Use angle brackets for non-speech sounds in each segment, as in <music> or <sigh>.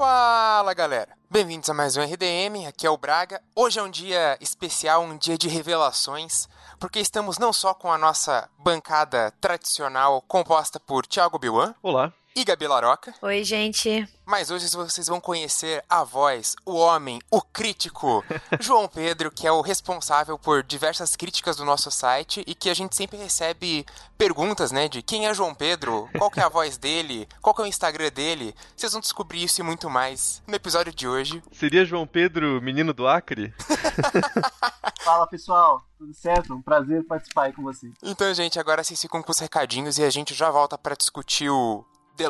Fala galera, bem-vindos a mais um RDM, aqui é o Braga. Hoje é um dia especial, um dia de revelações, porque estamos não só com a nossa bancada tradicional composta por Thiago Biwan. Olá e Gabi Laroca. Oi, gente. Mas hoje vocês vão conhecer a voz, o homem, o crítico, <laughs> João Pedro, que é o responsável por diversas críticas do nosso site e que a gente sempre recebe perguntas, né, de quem é João Pedro, qual que é a voz dele, qual que é o Instagram dele. Vocês vão descobrir isso e muito mais no episódio de hoje. Seria João Pedro, menino do Acre? <laughs> Fala, pessoal. Tudo certo? Um prazer participar aí com você. Então, gente, agora vocês ficam com os recadinhos e a gente já volta para discutir o The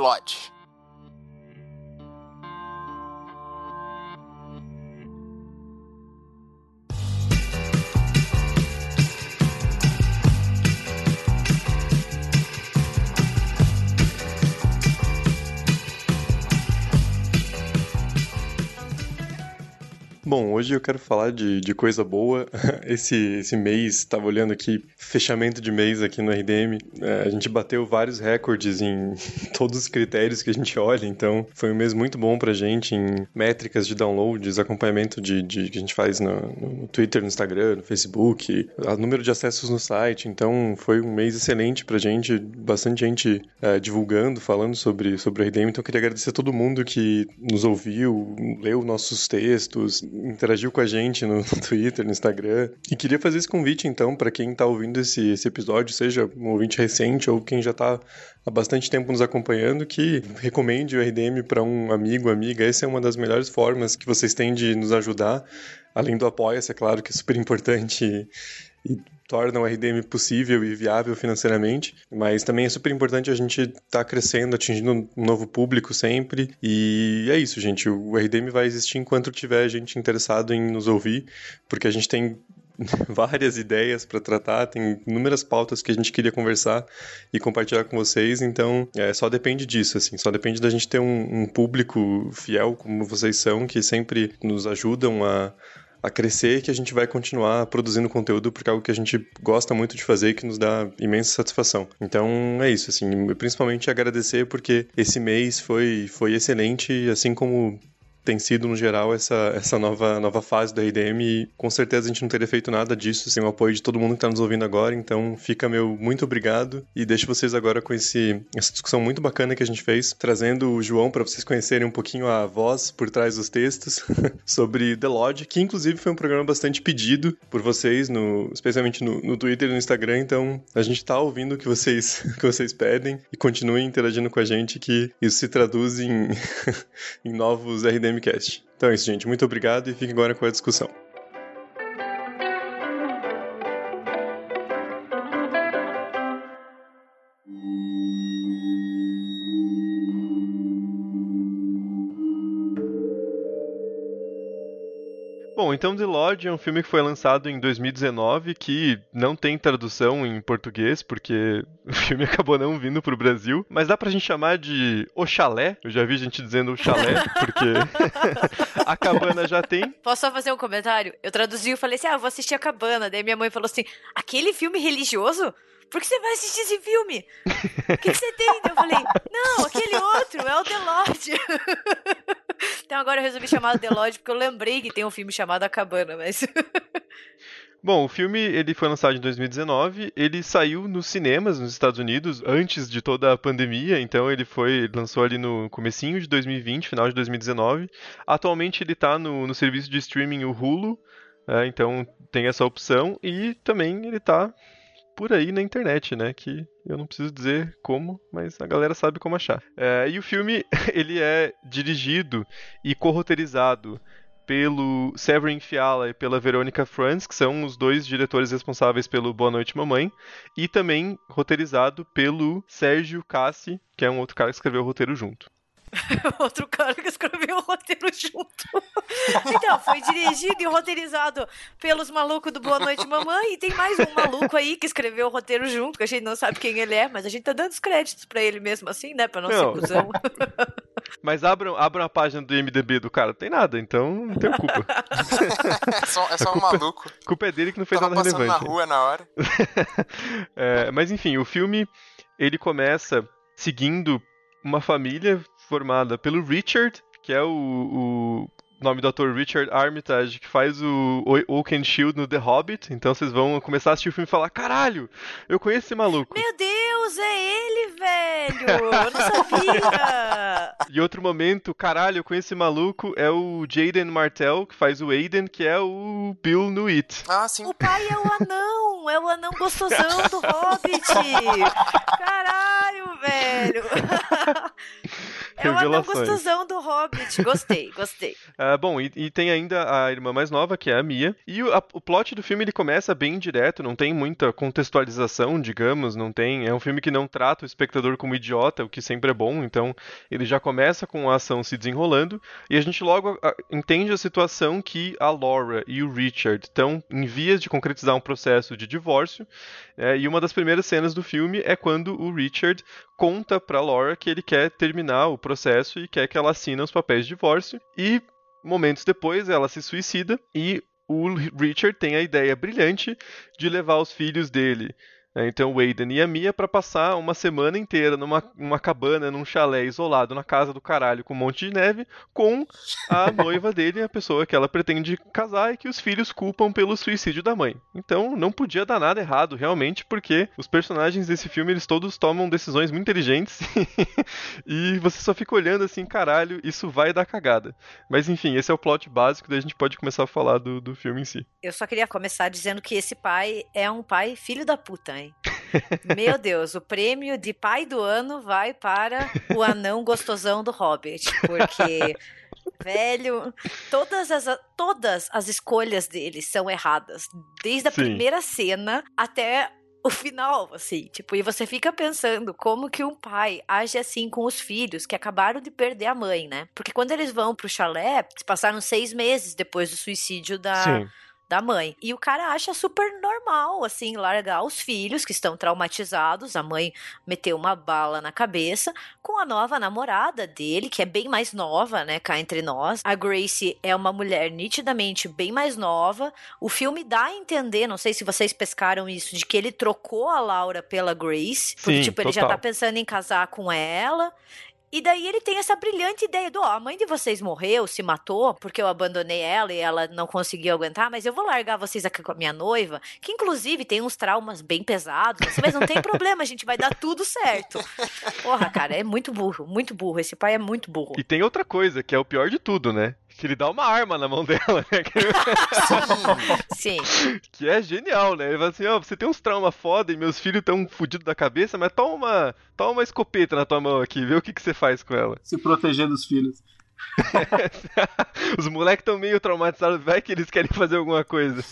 Bom, hoje eu quero falar de, de coisa boa. <laughs> Esse, esse mês, estava olhando aqui, fechamento de mês aqui no RDM, é, a gente bateu vários recordes em <laughs> todos os critérios que a gente olha, então foi um mês muito bom pra gente em métricas de downloads, acompanhamento de, de que a gente faz no, no Twitter, no Instagram, no Facebook, número de acessos no site, então foi um mês excelente pra gente, bastante gente é, divulgando, falando sobre, sobre o RDM, então eu queria agradecer a todo mundo que nos ouviu, leu nossos textos, interagiu com a gente <laughs> no Twitter, no Instagram. E queria fazer esse convite, então, para quem está ouvindo esse, esse episódio, seja um ouvinte recente ou quem já está há bastante tempo nos acompanhando, que recomende o RDM para um amigo, amiga. Essa é uma das melhores formas que vocês têm de nos ajudar. Além do apoia-se, é claro que é super importante e torna o RDM possível e viável financeiramente, mas também é super importante a gente estar tá crescendo, atingindo um novo público sempre, e é isso, gente, o RDM vai existir enquanto tiver gente interessado em nos ouvir, porque a gente tem <laughs> várias ideias para tratar, tem inúmeras pautas que a gente queria conversar e compartilhar com vocês, então é, só depende disso, assim, só depende da gente ter um, um público fiel como vocês são, que sempre nos ajudam a a crescer que a gente vai continuar produzindo conteúdo porque é algo que a gente gosta muito de fazer e que nos dá imensa satisfação. Então é isso, assim, principalmente agradecer porque esse mês foi, foi excelente, assim como tem sido, no geral, essa, essa nova, nova fase da RDM e com certeza a gente não teria feito nada disso sem o apoio de todo mundo que está nos ouvindo agora, então fica meu muito obrigado e deixo vocês agora com esse, essa discussão muito bacana que a gente fez, trazendo o João para vocês conhecerem um pouquinho a voz por trás dos textos <laughs> sobre The Lodge, que inclusive foi um programa bastante pedido por vocês, no, especialmente no, no Twitter e no Instagram, então a gente está ouvindo o que vocês, <laughs> que vocês pedem e continuem interagindo com a gente que isso se traduz em, <laughs> em novos RDM Gamecast. Então é isso, gente. Muito obrigado e fique agora com a discussão. Bom, então The Lodge é um filme que foi lançado em 2019 que não tem tradução em português, porque <laughs> o filme acabou não vindo pro Brasil, mas dá pra gente chamar de O Chalé. Eu já vi gente dizendo O Chalé, <laughs> porque <laughs> a cabana já tem. Posso só fazer um comentário? Eu traduzi e falei assim: ah, vou assistir a cabana. Daí minha mãe falou assim: aquele filme religioso? por que você vai assistir esse filme? O que, que, você tem? Eu falei, não, aquele outro, é o The Lodge. Então agora eu resolvi chamar The Lodge porque eu lembrei que tem um filme chamado A Cabana, mas... <laughs> Bom, o filme ele foi lançado em 2019, ele saiu nos cinemas nos Estados Unidos antes de toda a pandemia, então ele foi lançou ali no comecinho de 2020, final de 2019. Atualmente ele está no, no serviço de streaming o Hulu, é, então tem essa opção e também ele está por aí na internet, né? Que eu não preciso dizer como, mas a galera sabe como achar. É, e o filme <laughs> ele é dirigido e corroterizado pelo Severin Fiala e pela Verônica Franz, que são os dois diretores responsáveis pelo Boa Noite Mamãe, e também roteirizado pelo Sérgio Cassi, que é um outro cara que escreveu o roteiro junto. <laughs> Outro cara que escreveu o roteiro junto. então, foi dirigido e roteirizado pelos malucos do Boa Noite Mamãe. E tem mais um maluco aí que escreveu o roteiro junto, que a gente não sabe quem ele é, mas a gente tá dando os créditos pra ele mesmo assim, né? Pra não, não. ser cuzão. Mas abram, abram a página do MDB do cara, não tem nada, então não tem culpa. é só, é <laughs> só um culpa, maluco. A culpa é dele que não fez Tava nada relevante. na rua na hora. <laughs> é, mas enfim, o filme ele começa seguindo uma família formada pelo Richard, que é o, o nome do ator Richard Armitage, que faz o Oakenshield no The Hobbit. Então vocês vão começar a assistir o filme e falar: caralho, eu conheço esse maluco. Meu Deus, é ele, velho! Eu não sabia! <laughs> e outro momento, caralho, eu conheço esse maluco, é o Jaden Martell, que faz o Aiden, que é o Bill no It. Ah, sim. O pai é o anão, é o anão gostosão do Hobbit. <laughs> Caralho, velho! <laughs> É o anão gostosão do Hobbit. Gostei, <laughs> gostei. Uh, bom, e, e, tem ainda a irmã mais nova, que é a Mia. E o, a, o plot do filme ele começa bem direto, não tem muita contextualização, digamos, não tem. É um filme que não trata o espectador como idiota, o que sempre é bom. Então, ele já começa com a ação se desenrolando e a gente logo a, entende a situação que a Laura e o Richard estão em vias de concretizar um processo de divórcio. É, e uma das primeiras cenas do filme é quando o Richard conta para Laura que ele quer terminar o processo e quer que ela assine os papéis de divórcio. E momentos depois ela se suicida e o Richard tem a ideia brilhante de levar os filhos dele então o Aiden e a Mia para passar uma semana inteira numa uma cabana, num chalé isolado na casa do caralho com um monte de neve, com a <laughs> noiva dele, a pessoa que ela pretende casar e que os filhos culpam pelo suicídio da mãe. Então não podia dar nada errado realmente, porque os personagens desse filme eles todos tomam decisões muito inteligentes <laughs> e você só fica olhando assim, caralho, isso vai dar cagada. Mas enfim, esse é o plot básico, daí a gente pode começar a falar do, do filme em si. Eu só queria começar dizendo que esse pai é um pai filho da puta, Meu Deus, o prêmio de pai do ano vai para o anão gostosão do Hobbit, porque velho, todas as todas as escolhas dele são erradas, desde a Sim. primeira cena até o final, assim, tipo, e você fica pensando como que um pai age assim com os filhos que acabaram de perder a mãe, né? Porque quando eles vão pro chalé, passaram seis meses depois do suicídio da, Sim da mãe. E o cara acha super normal, assim, largar os filhos que estão traumatizados. A mãe meteu uma bala na cabeça com a nova namorada dele, que é bem mais nova, né? Cá entre nós. A Grace é uma mulher nitidamente bem mais nova. O filme dá a entender, não sei se vocês pescaram isso, de que ele trocou a Laura pela Grace. Porque, Sim, tipo, ele já tá pensando em casar com ela. E daí ele tem essa brilhante ideia do, ó, a mãe de vocês morreu, se matou, porque eu abandonei ela e ela não conseguiu aguentar, mas eu vou largar vocês aqui com a minha noiva, que inclusive tem uns traumas bem pesados, assim, mas não tem problema, a gente vai dar tudo certo. Porra, cara, é muito burro, muito burro. Esse pai é muito burro. E tem outra coisa, que é o pior de tudo, né? Que ele dá uma arma na mão <laughs> dela, né? Sim. Que é genial, né? Ele fala assim, ó, oh, você tem uns traumas foda e meus filhos estão fodidos da cabeça, mas toma uma, toma uma escopeta na tua mão aqui, vê o que, que você faz com ela. Se proteger dos filhos. <laughs> Os moleques estão meio traumatizados, vai que eles querem fazer alguma coisa.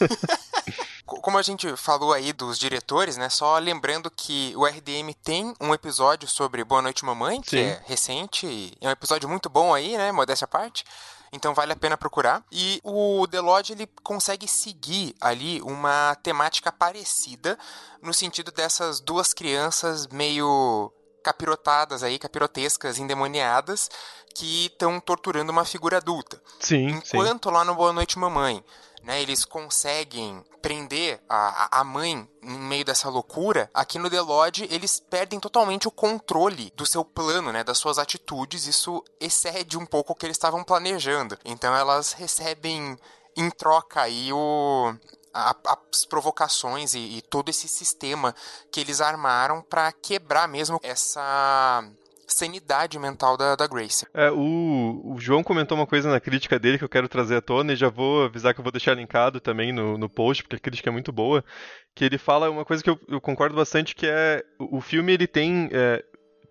Como a gente falou aí dos diretores, né? Só lembrando que o RDM tem um episódio sobre Boa Noite Mamãe, que Sim. é recente, é um episódio muito bom aí, né? Modéstia à parte então vale a pena procurar. E o The Lodge ele consegue seguir ali uma temática parecida no sentido dessas duas crianças meio capirotadas aí, capirotescas, endemoniadas, que estão torturando uma figura adulta. Sim. Enquanto sim. lá no Boa Noite Mamãe né, eles conseguem prender a, a mãe em meio dessa loucura, aqui no The Lodge eles perdem totalmente o controle do seu plano, né, das suas atitudes. Isso excede um pouco o que eles estavam planejando. Então elas recebem em troca aí o a, as provocações e, e, todo esse sistema que eles armaram para quebrar mesmo essa sanidade mental da, da Grace. É, o, o, João comentou uma coisa na crítica dele que eu quero trazer à tona e já vou avisar que eu vou deixar linkado também no, no post, porque a crítica é muito boa, que ele fala uma coisa que eu, eu concordo bastante, que é o, filme ele tem... É,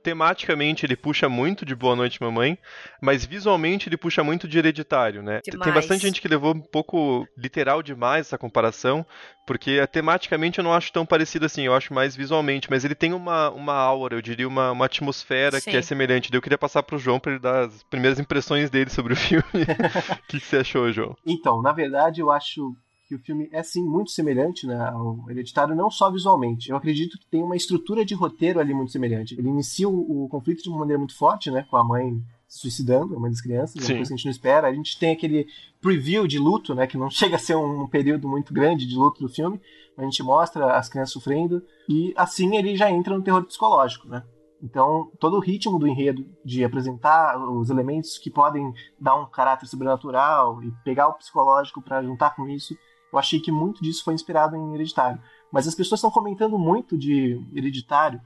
tematicamente ele puxa muito de Boa Noite Mamãe, mas visualmente ele puxa muito de Hereditário, né? Demais. Tem bastante gente que levou um pouco literal demais essa comparação, porque tematicamente eu não acho tão parecido assim, eu acho mais visualmente, mas ele tem uma, uma aura, eu diria uma, uma atmosfera Sim. que é semelhante. Eu queria passar pro João para ele dar as primeiras impressões dele sobre o <laughs> filme. <laughs> O que, que você achou, João? Então, na verdade, eu acho que o filme é sim muito semelhante né, ao Hereditário, não só visualmente. Eu acredito que tem uma estrutura de roteiro ali muito semelhante. Ele inicia o, o conflito de uma maneira muito forte, né, com a mãe se suicidando, a mãe das crianças, sim. uma coisa que a gente não espera. A gente tem aquele preview de luto, né, que não <laughs> chega a ser um período muito grande de luto do filme, a gente mostra as crianças sofrendo e assim ele já entra no terror psicológico, né? Então, todo o ritmo do enredo de apresentar os elementos que podem dar um caráter sobrenatural e pegar o psicológico para juntar com isso, eu achei que muito disso foi inspirado em Hereditário. Mas as pessoas estão comentando muito de Hereditário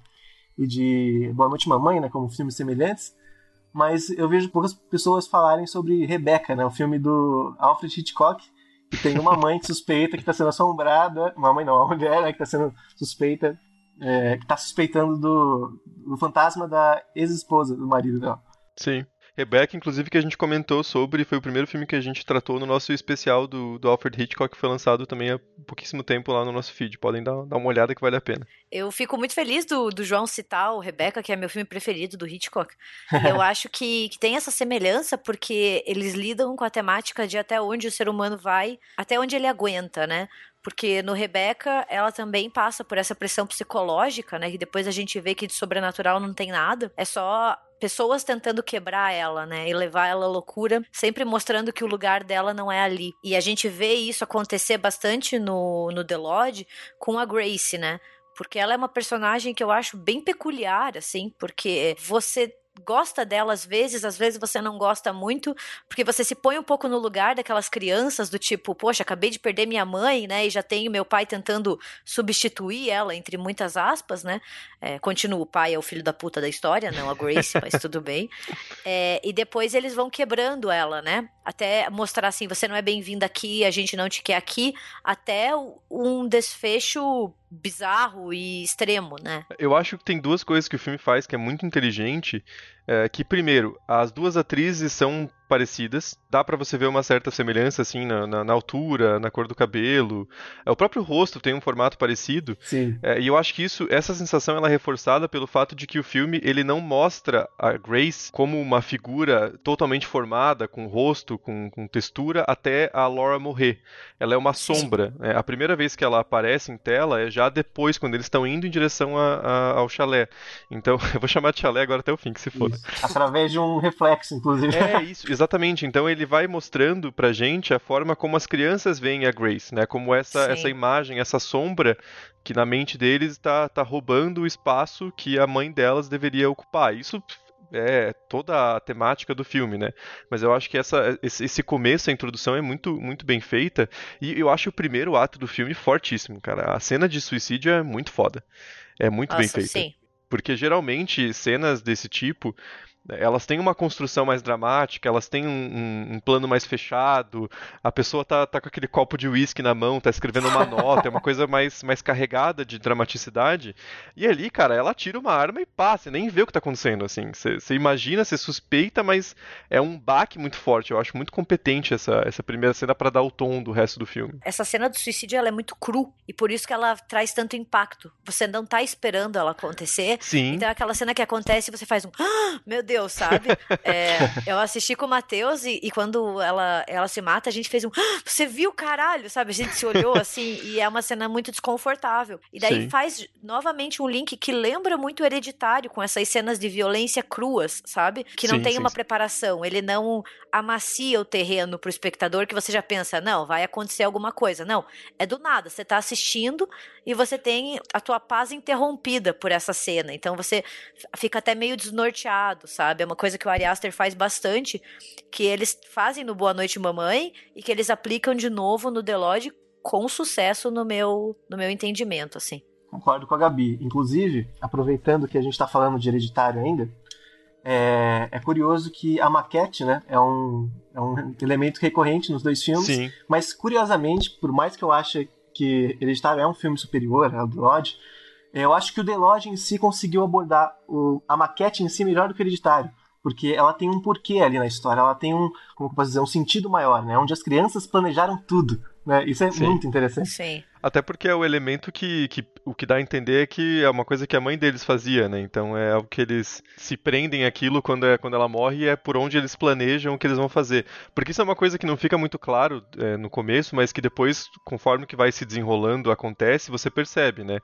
e de Boa Noite Mamãe, né, como filmes semelhantes, mas eu vejo poucas pessoas falarem sobre Rebecca, né, o filme do Alfred Hitchcock, que tem uma mãe que suspeita que está sendo assombrada, uma mãe não, uma mulher né, que está sendo suspeita é, que tá suspeitando do, do fantasma da ex-esposa do marido dela. Sim. Rebecca, inclusive, que a gente comentou sobre, foi o primeiro filme que a gente tratou no nosso especial do, do Alfred Hitchcock, que foi lançado também há pouquíssimo tempo lá no nosso feed. Podem dar, dar uma olhada que vale a pena. Eu fico muito feliz do, do João citar o Rebecca, que é meu filme preferido do Hitchcock. E <laughs> eu acho que, que tem essa semelhança, porque eles lidam com a temática de até onde o ser humano vai, até onde ele aguenta, né? Porque no Rebeca, ela também passa por essa pressão psicológica, né? Que depois a gente vê que de sobrenatural não tem nada. É só pessoas tentando quebrar ela, né? E levar ela à loucura, sempre mostrando que o lugar dela não é ali. E a gente vê isso acontecer bastante no, no The Lodge com a Grace, né? Porque ela é uma personagem que eu acho bem peculiar, assim, porque você gosta dela às vezes, às vezes você não gosta muito, porque você se põe um pouco no lugar daquelas crianças do tipo, poxa, acabei de perder minha mãe, né, e já tenho meu pai tentando substituir ela, entre muitas aspas, né, é, continua, o pai é o filho da puta da história, não a Grace, mas tudo bem, é, e depois eles vão quebrando ela, né, até mostrar assim, você não é bem-vinda aqui, a gente não te quer aqui, até um desfecho bizarro e extremo, né? Eu acho que tem duas coisas que o filme faz que é muito inteligente. É, que primeiro, as duas atrizes são parecidas, dá para você ver uma certa semelhança assim na, na, na, altura, na cor do cabelo, é, o próprio rosto tem um formato parecido. Sim. É, e eu acho que isso, essa sensação ela é reforçada pelo fato de que o filme ele não mostra a Grace como uma figura totalmente formada, com rosto, com, com textura, até a Laura morrer. Ela é uma sombra. É, a primeira vez que ela aparece em tela é já depois, quando eles estão indo em direção a, a, ao chalé. Então, <laughs> eu vou chamar de chalé agora até o fim, que se foda. Através de um reflexo, inclusive. É, isso, exatamente. Então ele vai mostrando pra gente a forma como as crianças veem a Grace, né? Como essa, essa imagem, essa sombra que na mente deles está tá roubando o espaço que a mãe delas deveria ocupar. Isso é toda a temática do filme, né? Mas eu acho que essa, esse começo, a introdução é muito, muito bem feita e eu acho o primeiro ato do filme fortíssimo, cara. A cena de suicídio é muito foda. É muito Nossa, bem feita. Sim. Porque geralmente cenas desse tipo elas têm uma construção mais dramática, elas têm um, um, um, plano mais fechado, a pessoa tá, tá com aquele copo de uísque na mão, tá escrevendo uma nota, é uma coisa mais, mais carregada de dramaticidade. E ali, cara, ela tira uma arma e passa, você nem vê o que tá acontecendo, assim. Você imagina, você suspeita, mas é um baque muito forte. Eu acho muito competente essa, essa primeira cena para dar o tom do resto do filme. Essa cena do suicídio, ela é muito cru, e por isso que ela traz tanto impacto. Você não tá esperando ela acontecer. Sim. Então é aquela cena que acontece e você faz um, ah, meu Deus, Deus, sabe? <laughs> É, eu assisti com o Matheus e, e, quando ela, ela se mata, a gente fez um. Ah, você viu, caralho? Sabe? A gente se olhou assim e é uma cena muito desconfortável. E daí Sim. faz novamente um link que lembra muito hereditário com essas cenas de violência cruas, sabe? Que não sim, tem sim, uma preparação. Ele não amacia o terreno pro espectador que você já pensa, não, vai acontecer alguma coisa. Não, é do nada. Você tá assistindo e você tem a tua paz interrompida por essa cena. Então você fica até meio desnorteado, sabe? É uma coisa que o Ari Aster faz bastante, que eles fazem no Boa Noite Mamãe e que eles aplicam de novo no The Lodge com sucesso no meu, no meu entendimento, assim. Concordo com a Gabi. Inclusive, aproveitando que a gente está falando de hereditário ainda, é, é, curioso que a maquete né, é, um, é um elemento recorrente nos dois filmes, Sim. mas curiosamente, por mais que eu ache que Hereditário é um filme superior ao The Lodge, eu acho que o The Lodge em si conseguiu abordar o, a maquete em si melhor do que o Hereditário. Porque ela tem um porquê ali na história, ela tem um, como eu posso dizer, um sentido maior, né? Onde as crianças planejaram tudo. Né? Isso é Sim. muito interessante. Sim. Até porque é o elemento que, que o que dá a entender é que é uma coisa que a mãe deles fazia, né? Então é algo que eles se prendem aquilo quando, é, quando ela morre e é por onde eles planejam o que eles vão fazer. Porque isso é uma coisa que não fica muito claro é, no começo, mas que depois, conforme que vai se desenrolando, acontece, você percebe, né?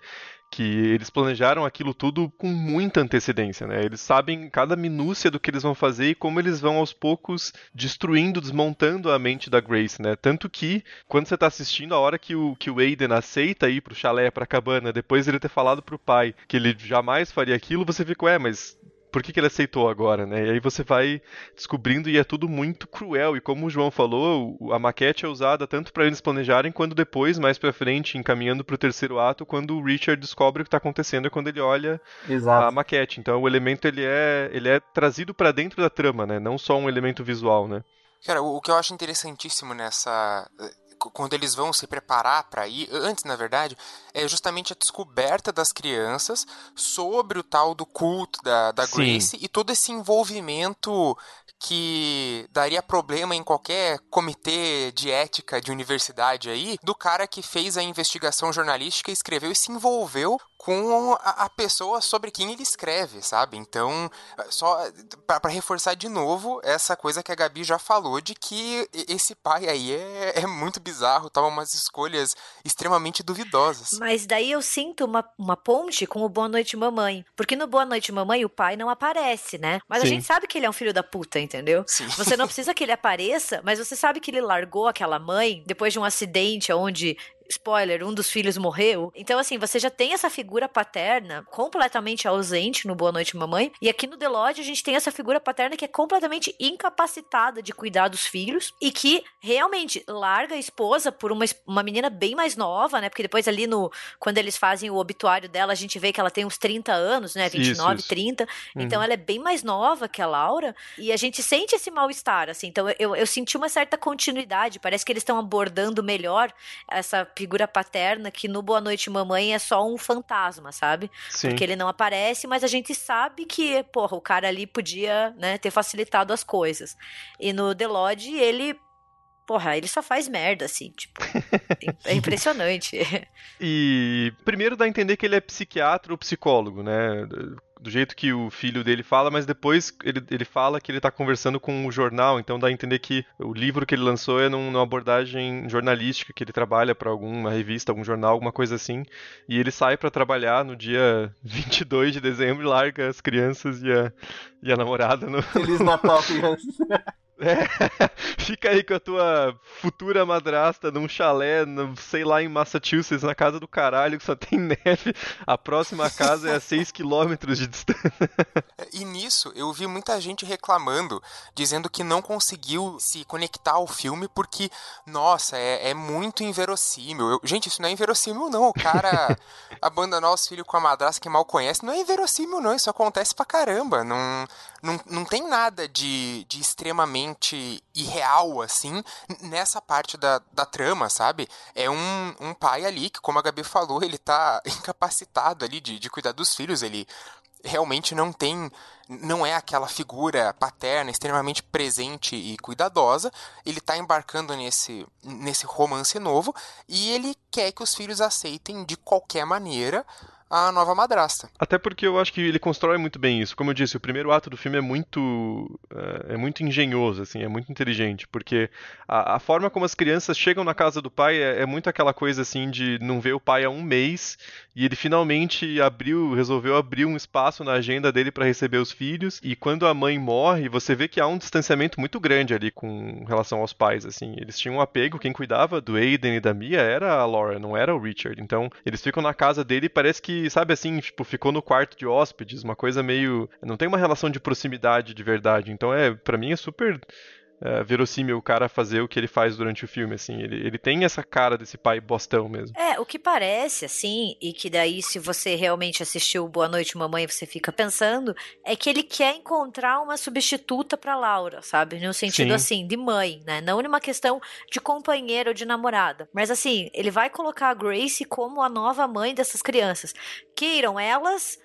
Que eles planejaram aquilo tudo com muita antecedência, né? Eles sabem cada minúcia do que eles vão fazer e como eles vão aos poucos destruindo, desmontando a mente da Grace, né? Tanto que quando você tá assistindo, a hora que o, que o Aiden aceita ir pro chalé, pra cabana, depois de ele ter falado pro pai que ele jamais faria aquilo, você fica, ué, mas por que, que ele aceitou agora, né? E aí você vai descobrindo e é tudo muito cruel. E como o João falou, a maquete é usada tanto para eles planejarem, quando depois, mais pra frente, encaminhando pro terceiro ato, quando o Richard descobre o que tá acontecendo é quando ele olha Exato. a maquete. Então o elemento ele é, ele é trazido para dentro da trama, né? Não só um elemento visual, né? Cara, o, o que eu acho interessantíssimo nessa quando eles vão se preparar para ir, antes na verdade, é justamente a descoberta das crianças sobre o tal do culto da, da Sim. Grace e todo esse envolvimento que daria problema em qualquer comitê de ética de universidade aí, do cara que fez a investigação jornalística, escreveu e se envolveu com a, a pessoa sobre quem ele escreve, sabe? Então, só para reforçar de novo essa coisa que a Gabi já falou de que esse pai aí é, é muito bizarro, toma umas escolhas extremamente duvidosas. Mas daí eu sinto uma, uma ponte com o Boa Noite Mamãe. Porque no Boa Noite Mamãe o pai não aparece, né? Mas a Sim. gente sabe que ele é um filho da puta, entendeu? Sim. Você não precisa que ele apareça, mas você sabe que ele largou aquela mãe depois de um acidente onde. Spoiler, um dos filhos morreu. Então, assim, você já tem essa figura paterna completamente ausente no Boa Noite Mamãe. E aqui no The Lodge a gente tem essa figura paterna que é completamente incapacitada de cuidar dos filhos e que realmente larga a esposa por uma, uma menina bem mais nova, né? Porque depois ali no. Quando eles fazem o obituário dela, a gente vê que ela tem uns 30 anos, né? 29, Isso, isso. 30. Então Uhum. ela é bem mais nova que a Laura. E a gente sente esse mal-estar, assim. Então eu, eu senti uma certa continuidade. Parece que eles estão abordando melhor essa figura paterna que no Boa Noite Mamãe é só um fantasma, sabe? Sim. Porque ele não aparece, mas a gente sabe que, porra, o cara ali podia, né, ter facilitado as coisas. E no The Lodge, ele. Porra, ele só faz merda, assim, tipo. é <laughs> impressionante. E primeiro dá a entender que ele é psiquiatra ou psicólogo, né? Do jeito que o filho dele fala, mas depois ele, ele fala que ele tá conversando com o jornal, então dá a entender que o livro que ele lançou é num- numa abordagem jornalística, que ele trabalha para alguma revista, algum jornal, alguma coisa assim. E ele sai para trabalhar no dia <laughs> 22 de dezembro larga as crianças e a, e a namorada no, Feliz Natal, <laughs> crianças. é, <laughs> fica aí com a tua futura madrasta num chalé, no- sei lá, em Massachusetts, na casa do caralho, que só tem <laughs> neve. A próxima casa é a 6 quilômetros de distância. E nisso eu vi muita gente reclamando, dizendo que não conseguiu se conectar ao filme porque, nossa, é, é muito inverossímil. Eu- gente, isso não é inverossímil, não. O cara abandonar os filhos com a madrasta que mal conhece não é inverossímil, não. Isso acontece pra caramba. Não, não, não tem nada de, de extremamente irreal, assim, nessa parte da, da trama, sabe? É um, um pai ali que, como a Gabi falou, ele tá <laughs> incapacitado ali de, de cuidar dos filhos, ele realmente não tem não é aquela figura paterna extremamente presente e cuidadosa ele tá embarcando nesse nesse romance novo e ele quer que os filhos aceitem de qualquer maneira a nova madrasta Até porque eu acho que ele constrói muito bem isso. Como eu disse, o primeiro ato do filme é muito eh, é muito engenhoso, assim, é muito inteligente, porque a, a forma como as crianças chegam na casa do pai é, é muito aquela coisa assim de não ver o pai há um mês e ele finalmente abriu, resolveu abrir um espaço na agenda dele para receber os filhos. E quando a mãe morre, você vê que há um distanciamento muito grande ali com relação aos pais, assim. Eles tinham um apego, quem cuidava do Aiden e da Mia era a Laura, não era o Richard. Então, eles ficam na casa dele e parece que, sabe assim, tipo, ficou no quarto de hóspedes, uma coisa meio, não tem uma relação de proximidade de verdade. Então, é, para mim é super é, verossímil o cara fazer o que ele faz durante o filme, assim. Ele, ele tem essa cara desse pai bostão mesmo. É, o que parece, assim, e que daí, se você realmente assistiu Boa Noite Mamãe, você fica pensando, é que ele quer encontrar uma substituta pra Laura, sabe? No sentido, Sim. assim, de mãe, né? Não numa questão de companheira ou de namorada. Mas, assim, ele vai colocar a Grace como a nova mãe dessas crianças. Queiram elas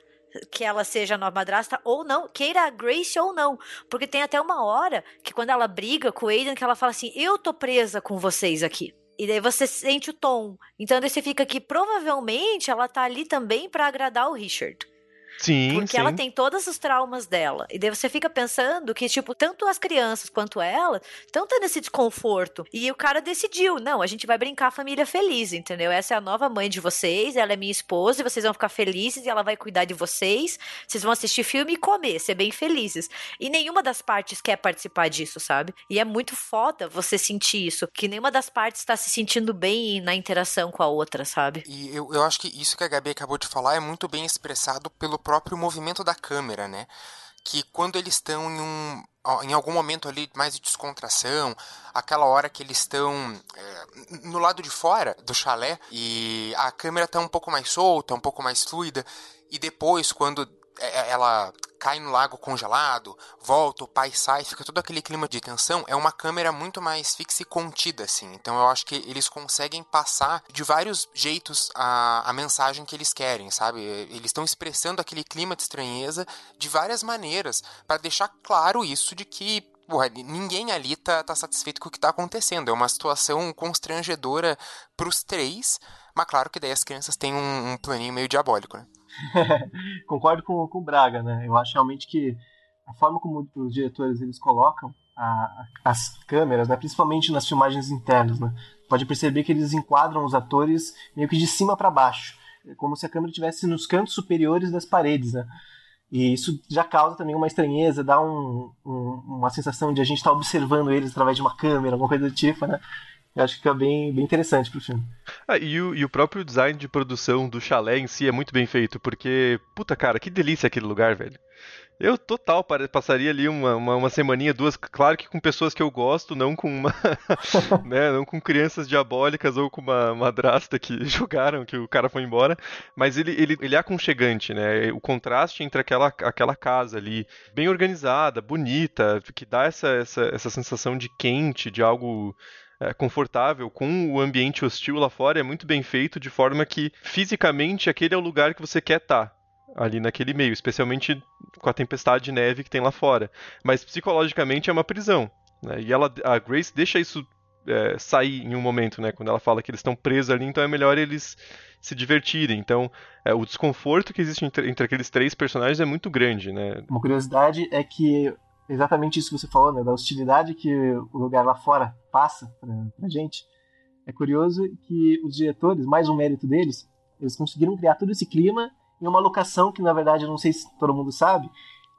que ela seja a nova madrasta ou não, queira a Grace ou não. Porque tem até uma hora que quando ela briga com o Aiden, que ela fala assim, eu tô presa com vocês aqui. E daí você sente o tom. Então daí você fica que provavelmente ela tá ali também pra agradar o Richard. Sim, Porque sim. ela tem todos os traumas dela. E daí você fica pensando que, tipo, tanto as crianças quanto ela estão tendo esse desconforto. E o cara decidiu: não, a gente vai brincar a família feliz, entendeu? Essa é a nova mãe de vocês, ela é minha esposa, e vocês vão ficar felizes e ela vai cuidar de vocês. Vocês vão assistir filme e comer, ser bem felizes. E nenhuma das partes quer participar disso, sabe? E é muito foda você sentir isso, que nenhuma das partes está se sentindo bem na interação com a outra, sabe? E eu, eu acho que isso que a Gabi acabou de falar é muito bem expressado pelo próprio movimento da câmera, né? Que quando eles estão em um. Em algum momento ali mais de descontração, aquela hora que eles estão é, no lado de fora do chalé e a câmera tá um pouco mais solta, um pouco mais fluida, e depois, quando ela cai no lago congelado, volta, o pai sai, fica todo aquele clima de tensão, é uma câmera muito mais fixa e contida, assim. Então eu acho que eles conseguem passar de vários jeitos a, a mensagem que eles querem, sabe? Eles estão expressando aquele clima de estranheza de várias maneiras, para deixar claro isso de que porra, ninguém ali tá, tá satisfeito com o que tá acontecendo. É uma situação constrangedora pros três, mas claro que daí as crianças têm um, um planinho meio diabólico, né? <laughs> Concordo com, com o Braga, né? Eu acho realmente que a forma como os diretores eles colocam a, as câmeras, né? principalmente nas filmagens internas, né? pode perceber que eles enquadram os atores meio que de cima para baixo, é como se a câmera estivesse nos cantos superiores das paredes, né? E isso já causa também uma estranheza, dá um, um, uma sensação de a gente estar tá observando eles através de uma câmera, alguma coisa do tipo, né? Eu acho que fica bem, bem interessante pro filme. Ah, e, o, e o próprio design de produção do chalé em si é muito bem feito, porque, puta cara, que delícia aquele lugar, velho. Eu total passaria ali uma, uma, uma, semaninha, duas, claro que com pessoas que eu gosto, não com uma, <laughs> né, não com crianças diabólicas ou com uma madrasta que <laughs> jogaram, que o cara foi embora, mas ele, ele, ele é aconchegante, né, o contraste entre aquela, aquela casa ali, bem organizada, bonita, que dá essa, essa, essa sensação de quente, de algo é, confortável com o ambiente hostil lá fora é muito bem feito, de forma que fisicamente aquele é o lugar que você quer estar. Tá ali naquele meio, especialmente com a tempestade de neve que tem lá fora. Mas psicologicamente é uma prisão. Né? E ela, a Grace deixa isso é, sair em um momento, né? Quando ela fala que eles estão presos ali, então é melhor eles se divertirem. Então, é, o desconforto que existe entre, entre, aqueles três personagens é muito grande, né? Uma curiosidade é que exatamente isso que você falou, né? Da hostilidade que o lugar lá fora passa pra, pra gente. É curioso que os diretores, mais um mérito deles, eles conseguiram criar todo esse clima em uma locação que, na verdade, eu não sei se todo mundo sabe,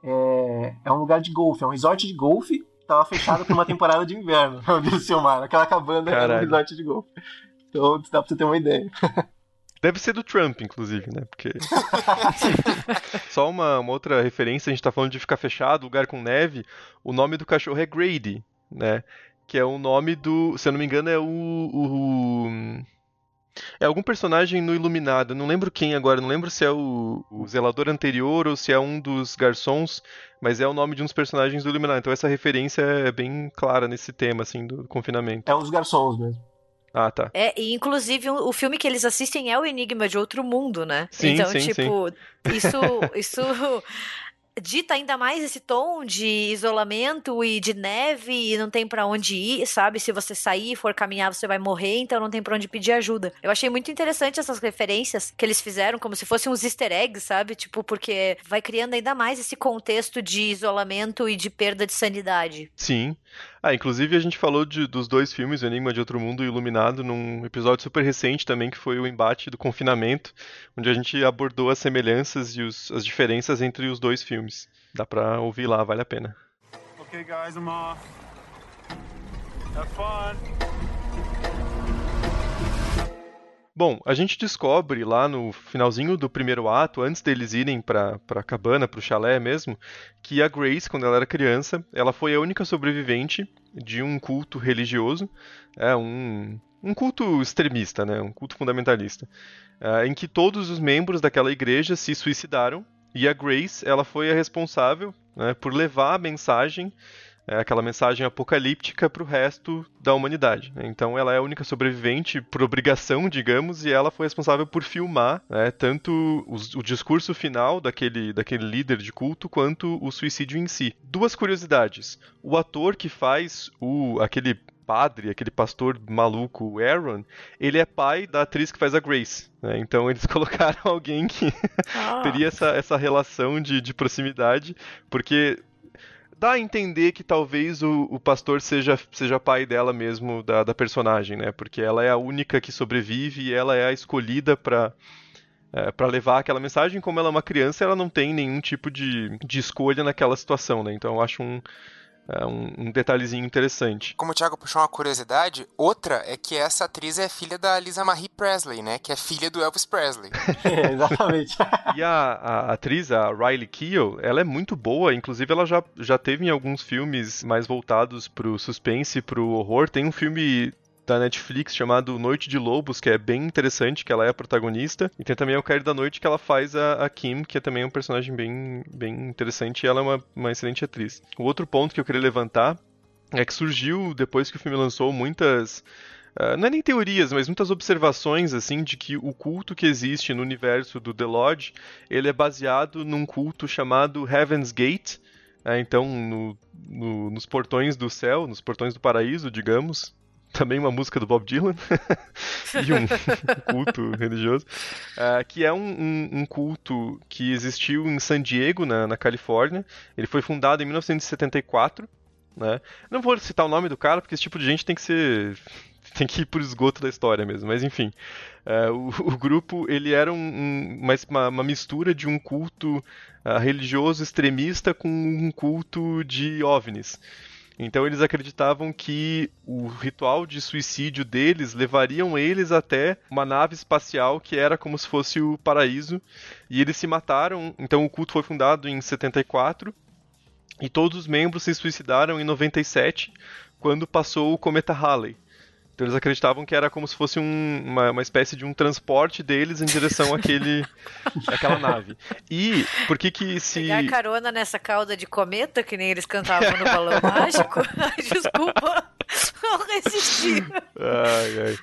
é, é um lugar de golfe, é um resort de golfe que estava fechado por uma <laughs> temporada de inverno, <laughs> onde eles filmaram. Aquela cabana Caralho. é um resort de golfe. Então, dá pra você ter uma ideia. <laughs> Deve ser do Trump, inclusive, né? Porque. <laughs> Só uma, uma, outra referência, a gente tá falando de ficar fechado, lugar com neve. O nome do cachorro é Grady, né? Que é o nome do. Se eu não me engano, é o, o é algum personagem no Iluminado, não lembro quem agora, não lembro se é o, o, zelador anterior ou se é um dos garçons, mas é o nome de uns personagens do Iluminado. Então essa referência é bem clara nesse tema, assim, do confinamento. É um dos garçons mesmo. Ah, tá. É, e inclusive o filme que eles assistem é o Enigma de Outro Mundo, né? Sim, então, sim, tipo, sim. isso <laughs> isso dita ainda mais esse tom de isolamento e de neve e não tem para onde ir, sabe? Se você sair e for caminhar, você vai morrer, então não tem para onde pedir ajuda. Eu achei muito interessante essas referências que eles fizeram, como se fossem uns easter eggs, sabe? Tipo, porque vai criando ainda mais esse contexto de isolamento e de perda de sanidade. Sim. Ah, inclusive a gente falou de, dos dois filmes, O Enigma de Outro Mundo e Iluminado, num episódio super recente também, que foi o embate do confinamento, onde a gente abordou as semelhanças e os, as diferenças entre os dois filmes. Dá pra ouvir lá, vale a pena. Okay, guys, I'm off. Have fun. Bom, a gente descobre lá no finalzinho do primeiro ato, antes deles irem pra, pra cabana, pro chalé mesmo, que a Grace, quando ela era criança, ela foi a única sobrevivente de um culto religioso, é um, um culto extremista, né, um culto fundamentalista, é, em que todos os membros daquela igreja se suicidaram e a Grace, ela foi a responsável né, por levar a mensagem é aquela mensagem apocalíptica para o resto da humanidade. Né? Então ela é a única sobrevivente por obrigação, digamos, e ela foi responsável por filmar né, tanto o, o, discurso final daquele, daquele líder de culto quanto o suicídio em si. Duas curiosidades: o ator que faz o aquele padre, aquele pastor maluco, Aaron, ele é pai da atriz que faz a Grace. Né? Então eles <laughs> colocaram alguém que ah. teria essa, essa relação de, de proximidade, porque dá a entender que talvez o, o pastor seja, seja pai dela mesmo, da, da personagem, né? Porque ela é a única que sobrevive e ela é a escolhida para é, para levar aquela mensagem. Como ela é uma criança, ela não tem nenhum tipo de, de escolha naquela situação, né? Então eu acho um, é um, um, detalhezinho interessante. Como o Thiago puxou uma curiosidade, outra é que essa atriz é filha da Lisa Marie Presley, né? Que é filha do Elvis Presley. é, <laughs> <laughs> exatamente. e a, a, atriz, a Riley Keough, ela é muito boa. Inclusive, ela já, já teve em alguns filmes mais voltados pro suspense, pro horror. Tem um filme da Netflix chamado Noite de Lobos, que é bem interessante, que ela é a protagonista. E tem também o Cair da Noite, que ela faz a, a, Kim, que é também um personagem bem, bem interessante e ela é uma, uma excelente atriz. O outro ponto que eu queria levantar é que surgiu, depois que o filme lançou, muitas... Uh, não é nem teorias, mas muitas observações assim de que o culto que existe no universo do The Lodge ele é baseado num culto chamado Heaven's Gate, é, então no, no, nos portões do céu, nos portões do paraíso, digamos, também uma música do Bob Dylan <laughs> e um <laughs> culto religioso, uh, que é um, um, um, culto que existiu em San Diego, na, na Califórnia. Ele foi fundado em 1974. Né? Não vou citar o nome do cara, porque esse tipo de gente tem que ser tem que ir por esgoto da história mesmo, mas enfim. Uh, o, <laughs> o, grupo ele era um, uma, uma, mistura de um culto uh, religioso extremista com um culto de OVNIs. Então eles acreditavam que o ritual de suicídio deles levariam eles até uma nave espacial que era como se fosse o paraíso. E eles se mataram. Então o culto foi fundado em 74 e todos os membros se suicidaram em 97, quando passou o cometa Halley. Então eles acreditavam que era como se fosse um, uma, uma espécie de um transporte deles em direção àquele, <laughs> àquela nave. E por que que se... Pegar carona nessa cauda de cometa, que nem eles cantavam no Balão Mágico? <laughs> Desculpa, <laughs> não resisti. Ai, ai.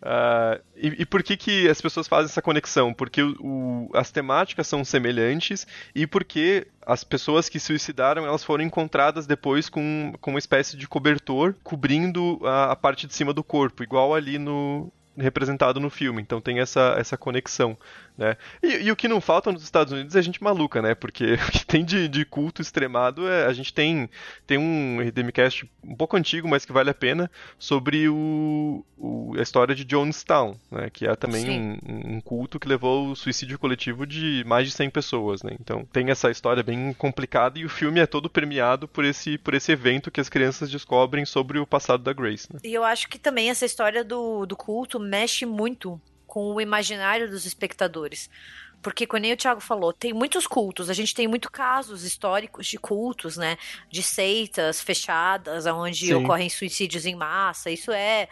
Uh, e, e, por que que as pessoas fazem essa conexão? Porque o, o, as temáticas são semelhantes e porque as pessoas que suicidaram elas foram encontradas depois com, com uma espécie de cobertor cobrindo a, a parte de cima do corpo, igual ali no, representado no filme. Então tem essa, essa conexão, né? E, e, o que não falta nos Estados Unidos é gente maluca, né? Porque <laughs> o que tem de, de culto extremado é a gente tem tem um RDMcast um pouco antigo, mas que vale a pena sobre o, o a história de Jonestown, né? Que é também um, um, culto que levou ao suicídio coletivo de mais de 100 pessoas, né? Então tem essa história bem complicada e o filme é todo premiado por esse por esse evento que as crianças descobrem sobre o passado da Grace. Né? E eu acho que também essa história do, do culto mexe muito com o imaginário dos espectadores. Porque, como nem o Thiago falou, tem muitos cultos, a gente tem muitos casos históricos de cultos, né? De seitas fechadas, onde Sim. ocorrem suicídios em massa. Isso é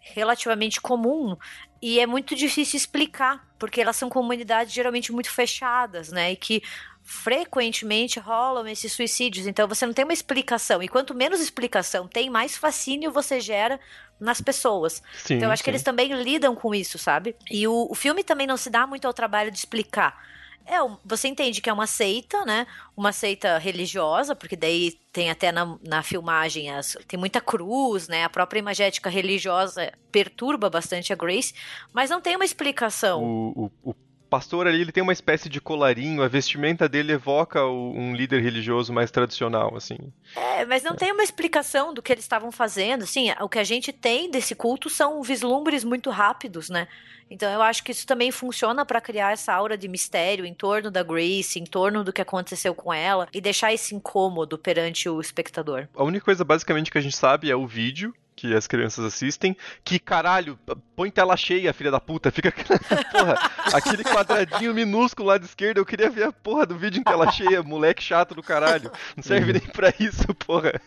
relativamente comum e é muito difícil explicar, porque elas são comunidades geralmente muito fechadas, né? E que frequentemente rolam esses suicídios. Então você não tem uma explicação. E quanto menos explicação tem, mais fascínio você gera nas pessoas. Sim, então eu acho sim. que eles também lidam com isso, sabe? E o, o filme também não se dá muito ao trabalho de explicar. É, você entende que é uma seita, né? Uma seita religiosa, porque daí tem até na, na filmagem, as, tem muita cruz, né? A própria imagética religiosa perturba bastante a Grace, mas não tem uma explicação. O, o, o pastor ali ele tem uma espécie de colarinho, a vestimenta dele evoca o, um líder religioso mais tradicional, assim. É, mas não é. tem uma explicação do que eles estavam fazendo, assim, o que a gente tem desse culto são vislumbres muito rápidos, né? Então eu acho que isso também funciona para criar essa aura de mistério em torno da Grace, em torno do que aconteceu com ela e deixar esse incômodo perante o espectador. A única coisa basicamente que a gente sabe é o vídeo que as crianças assistem, que caralho, põe tela cheia, filha da puta, fica <laughs> porra, aquele quadradinho minúsculo lá de esquerda, eu queria ver a porra do vídeo em tela cheia, moleque chato do caralho, não serve nem pra isso, porra. <laughs>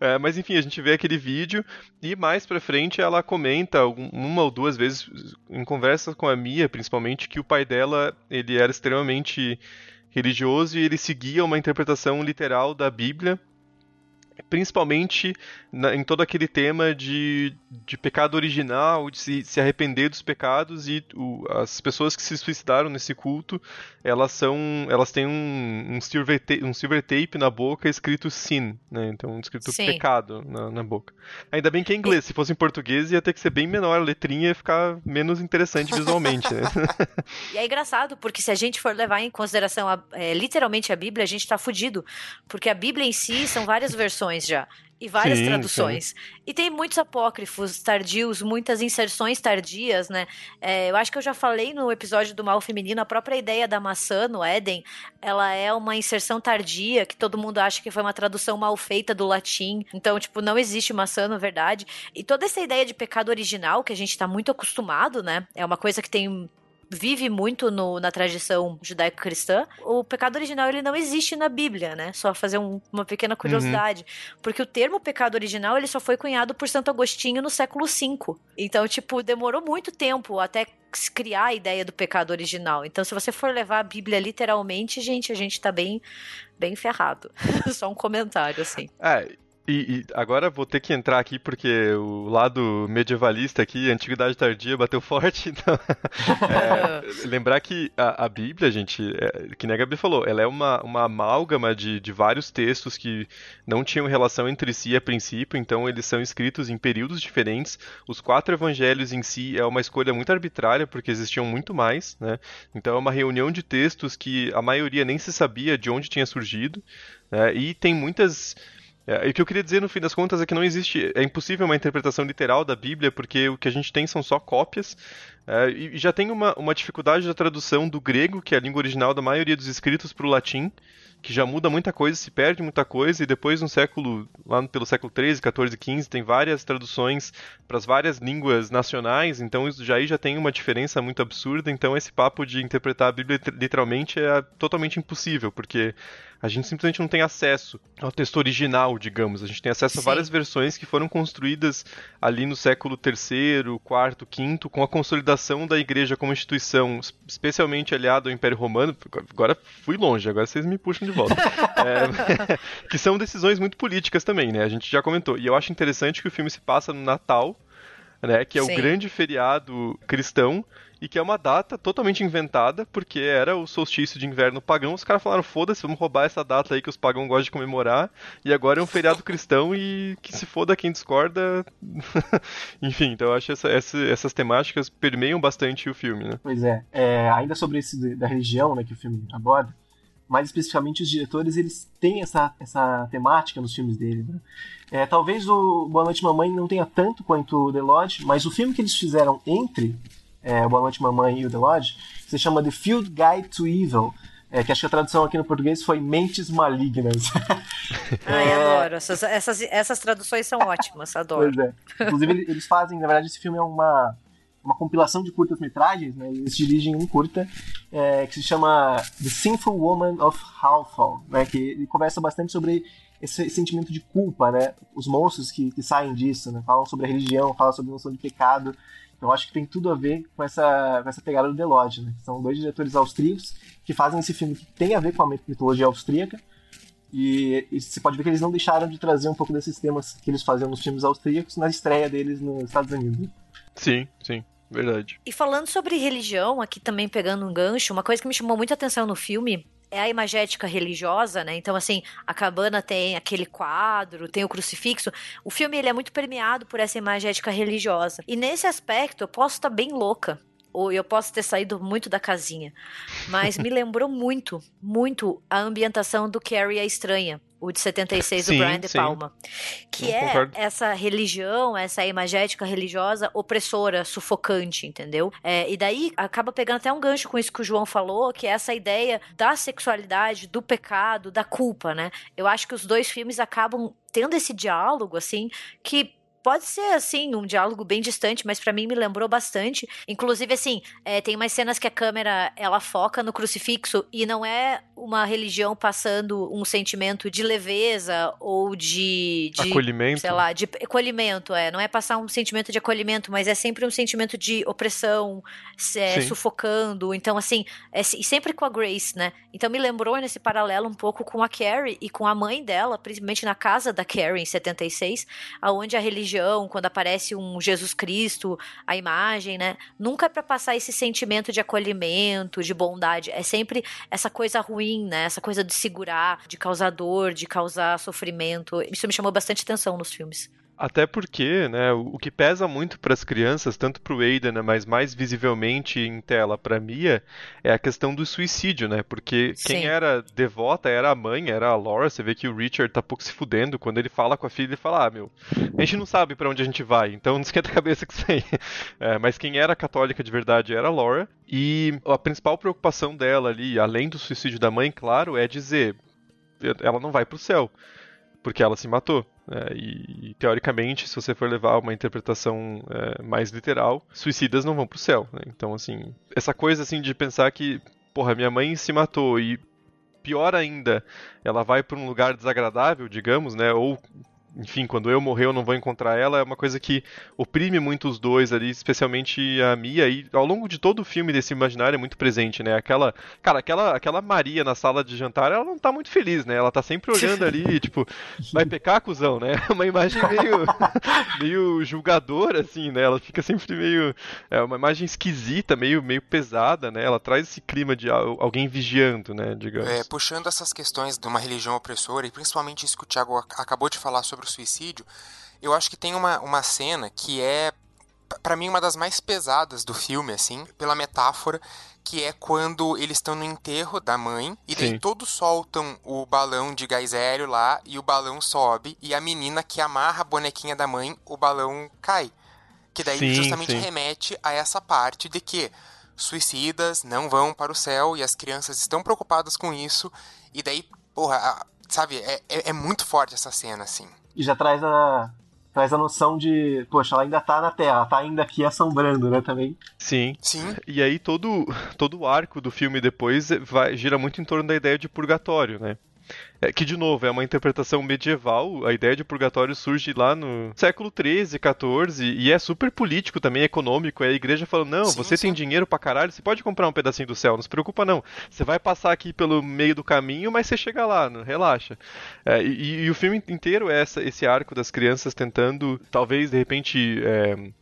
É, mas enfim, a gente vê aquele vídeo e mais pra frente ela comenta uma ou duas vezes em conversa com a Mia, principalmente, que o pai dela ele era extremamente religioso e ele seguia uma interpretação literal da Bíblia principalmente na, em todo aquele tema de, de pecado original, de se, se arrepender dos pecados e o, as pessoas que se suicidaram nesse culto, elas são, elas têm um, um, silver, tape, um silver tape na boca escrito sin, né? Então escrito Sim. pecado na, na, boca. Ainda bem que é inglês, se fosse em português ia ter que ser bem menor a letrinha e ficar menos interessante visualmente, né? <laughs> e é engraçado porque se a gente for levar em consideração a, é, literalmente a Bíblia, a gente tá fudido, porque a Bíblia em si são várias versões já e várias sim, traduções. Sim. E tem muitos apócrifos tardios, muitas inserções tardias, né? É, eu acho que eu já falei no episódio do mal feminino, a própria ideia da maçã no Éden, ela é uma inserção tardia, que todo mundo acha que foi uma tradução mal feita do latim. Então, tipo, não existe maçã, na verdade. E toda essa ideia de pecado original, que a gente tá muito acostumado, né? É uma coisa que tem vive muito no, na tradição judaico-cristã, o pecado original ele não existe na Bíblia, né? Só fazer um, uma pequena curiosidade. Uhum. Porque o termo pecado original ele só foi cunhado por Santo Agostinho no século V. Então, tipo, demorou muito tempo até se criar a ideia do pecado original. Então, se você for levar a Bíblia literalmente, gente, a gente tá bem, bem ferrado. <laughs> Só um comentário, assim. É, e, e, agora vou ter que entrar aqui porque o lado medievalista aqui, a antiguidade tardia, bateu forte. <laughs> Então, é, <laughs> lembrar que a, a Bíblia, gente, é, que nem a Gabi falou, ela é uma, uma amálgama de, de vários textos que não tinham relação entre si a princípio, então eles são escritos em períodos diferentes. Os quatro evangelhos em si é uma escolha muito arbitrária porque existiam muito mais, né? Então é uma reunião de textos que a maioria nem se sabia de onde tinha surgido, né? e tem muitas é, e o que eu queria dizer no fim das contas é que não existe, é impossível uma interpretação literal da Bíblia, porque o que a gente tem são só cópias, é, e já tem uma, uma dificuldade da tradução do grego, que é a língua original da maioria dos escritos, para o latim, que já muda muita coisa, se perde muita coisa, e depois no século, lá pelo século 13, 14, 15, tem várias traduções para as várias línguas nacionais, então isso já aí já tem uma diferença muito absurda, então esse papo de interpretar a Bíblia literalmente é totalmente impossível, porque a gente simplesmente não tem acesso ao texto original, digamos. A gente tem acesso Sim. a várias versões que foram construídas ali no século III, IV, V, com a consolidação da igreja como instituição, especialmente aliado ao Império Romano. Agora fui longe, agora vocês me puxam de volta. <laughs> é, <laughs> que são decisões muito políticas também, né? A gente já comentou. E eu acho interessante que o filme se passa no Natal, né? Que é Sim. o grande feriado cristão e que é uma data totalmente inventada, porque era o solstício de inverno pagão. Os caras falaram: foda-se, vamos roubar essa data aí que os pagãos gostam de comemorar, e agora é um feriado cristão e que se foda quem discorda. <laughs> Enfim, então eu acho que essa, essa, essas temáticas permeiam bastante o filme, né? Pois é, é ainda sobre esse da religião né, que o filme aborda, mais especificamente os diretores, eles têm essa, essa temática nos filmes deles. Né? É, talvez o Boa Noite Mamãe não tenha tanto quanto o The Lodge, mas o filme que eles fizeram entre é, Boa Noite Mamãe e o The Lodge, se chama The Field Guide to Evil, é, que acho que a tradução aqui no português foi Mentes Malignas. <laughs> Ai, é... adoro. Essas, essas, essas traduções são ótimas, adoro. Pois é. Inclusive, eles fazem, na verdade, esse filme é uma, uma compilação de curtas-metragens, né? Eles dirigem um curta é, que se chama The Sinful Woman of Hawthorne, né? Que ele conversa bastante sobre esse sentimento de culpa, né? Os monstros que, que saem disso, né? Falam sobre a religião, falam sobre a noção de pecado. Então acho que tem tudo a ver com essa, com essa pegada do The Lodge, né? São dois diretores austríacos que fazem esse filme que tem a ver com a mitologia austríaca. E, e você pode ver que eles não deixaram de trazer um pouco desses temas que eles faziam nos filmes austríacos na estreia deles nos Estados Unidos. Sim, sim. Verdade. E falando sobre religião, aqui também pegando um gancho, uma coisa que me chamou muita atenção no filme é a imagética religiosa, né? Então, assim, a cabana tem aquele quadro, tem o crucifixo. O filme ele é muito permeado por essa imagética religiosa. E nesse aspecto, eu posso estar bem louca. Ou eu posso ter saído muito da casinha. Mas me <laughs> lembrou muito, muito a ambientação do Carrie a Estranha o de 76 sim, do Brian De sim. Palma, que Eu é concordo. essa religião, essa imagética religiosa opressora, sufocante, entendeu? É, e daí acaba pegando até um gancho com isso que o João falou, que é essa ideia da sexualidade, do pecado, da culpa, né? Eu acho que os dois filmes acabam tendo esse diálogo, assim, que pode ser, assim, um diálogo bem distante, mas para mim me lembrou bastante. Inclusive, assim, é, tem umas cenas que a câmera, ela foca no crucifixo e não é uma religião passando um sentimento de leveza ou de... de acolhimento. Sei lá, de acolhimento, é. Não é passar um sentimento de acolhimento, mas é sempre um sentimento de opressão, é, sufocando. Então, assim, é, e sempre com a Grace, né? Então me lembrou nesse paralelo um pouco com a Carrie e com a mãe dela, principalmente na casa da Carrie em 76, aonde a religião, quando aparece um Jesus Cristo, a imagem, né, nunca é para passar esse sentimento de acolhimento, de bondade, é sempre essa coisa ruim, né, essa coisa de segurar, de causar dor, de causar sofrimento. Isso me chamou bastante atenção nos filmes. Até porque, né, o, que pesa muito para as crianças, tanto para o Aiden, né, mas mais visivelmente em tela para Mia, é a questão do suicídio, né? Porque Sim. quem era devota era a mãe, era a Laura. Você vê que o Richard tá pouco se fudendo quando ele fala com a filha, ele fala: "Ah, meu, a gente não sabe para onde a gente vai, então não esquenta a cabeça que isso aí". <laughs> É, mas quem era católica de verdade era a Laura, e a principal preocupação dela ali, além do suicídio da mãe, claro, é dizer ela não vai pro céu, porque ela se matou. É, e, teoricamente, se você for levar uma interpretação é, mais literal, suicidas não vão pro céu. Né? Então, assim, essa coisa assim de pensar que, porra, minha mãe se matou e pior ainda, ela vai para um lugar desagradável, digamos, né? Ou enfim, quando eu morrer eu não vou encontrar ela, é uma coisa que oprime muito os dois ali, especialmente a Mia, e ao longo de todo o filme desse imaginário é muito presente, né? Aquela, cara, aquela, aquela Maria na sala de jantar, ela não tá muito feliz, né? Ela tá sempre olhando ali, <laughs> tipo, vai pecar, cuzão, né? <laughs> Uma imagem meio, <laughs> meio julgadora, assim, né? Ela fica sempre meio, é uma imagem esquisita, meio, meio pesada, né? Ela traz esse clima de alguém vigiando, né, digamos. É, puxando essas questões de uma religião opressora, e principalmente isso que o Thiago acabou de falar sobre sobre o suicídio, eu acho que tem uma, uma cena que é, para mim, uma das mais pesadas do filme, assim, pela metáfora, que é quando eles estão no enterro da mãe e daí Sim. todos soltam o balão de gás hélio lá e o balão sobe e a menina que amarra a bonequinha da mãe, o balão cai. Que daí sim, justamente sim. remete a essa parte de que suicidas não vão para o céu e as crianças estão preocupadas com isso e daí, porra, sabe, é, é, é muito forte essa cena, assim. E já traz a, traz a noção de, poxa, ela ainda tá na Terra, ela tá ainda aqui assombrando, né, também. Sim. Sim. E aí todo, todo o arco do filme depois vai, gira muito em torno da ideia de purgatório, né? É, que, de novo, é uma interpretação medieval. A ideia de purgatório surge lá no século XIII, XIV, e é super político também, econômico. É a igreja falando: não, sim, você sim. tem dinheiro pra caralho, você pode comprar um pedacinho do céu, não se preocupa não. Você vai passar aqui pelo meio do caminho, mas você chega lá, não, relaxa. É, e, e, o filme inteiro é essa, esse arco das crianças tentando, talvez, de repente. É,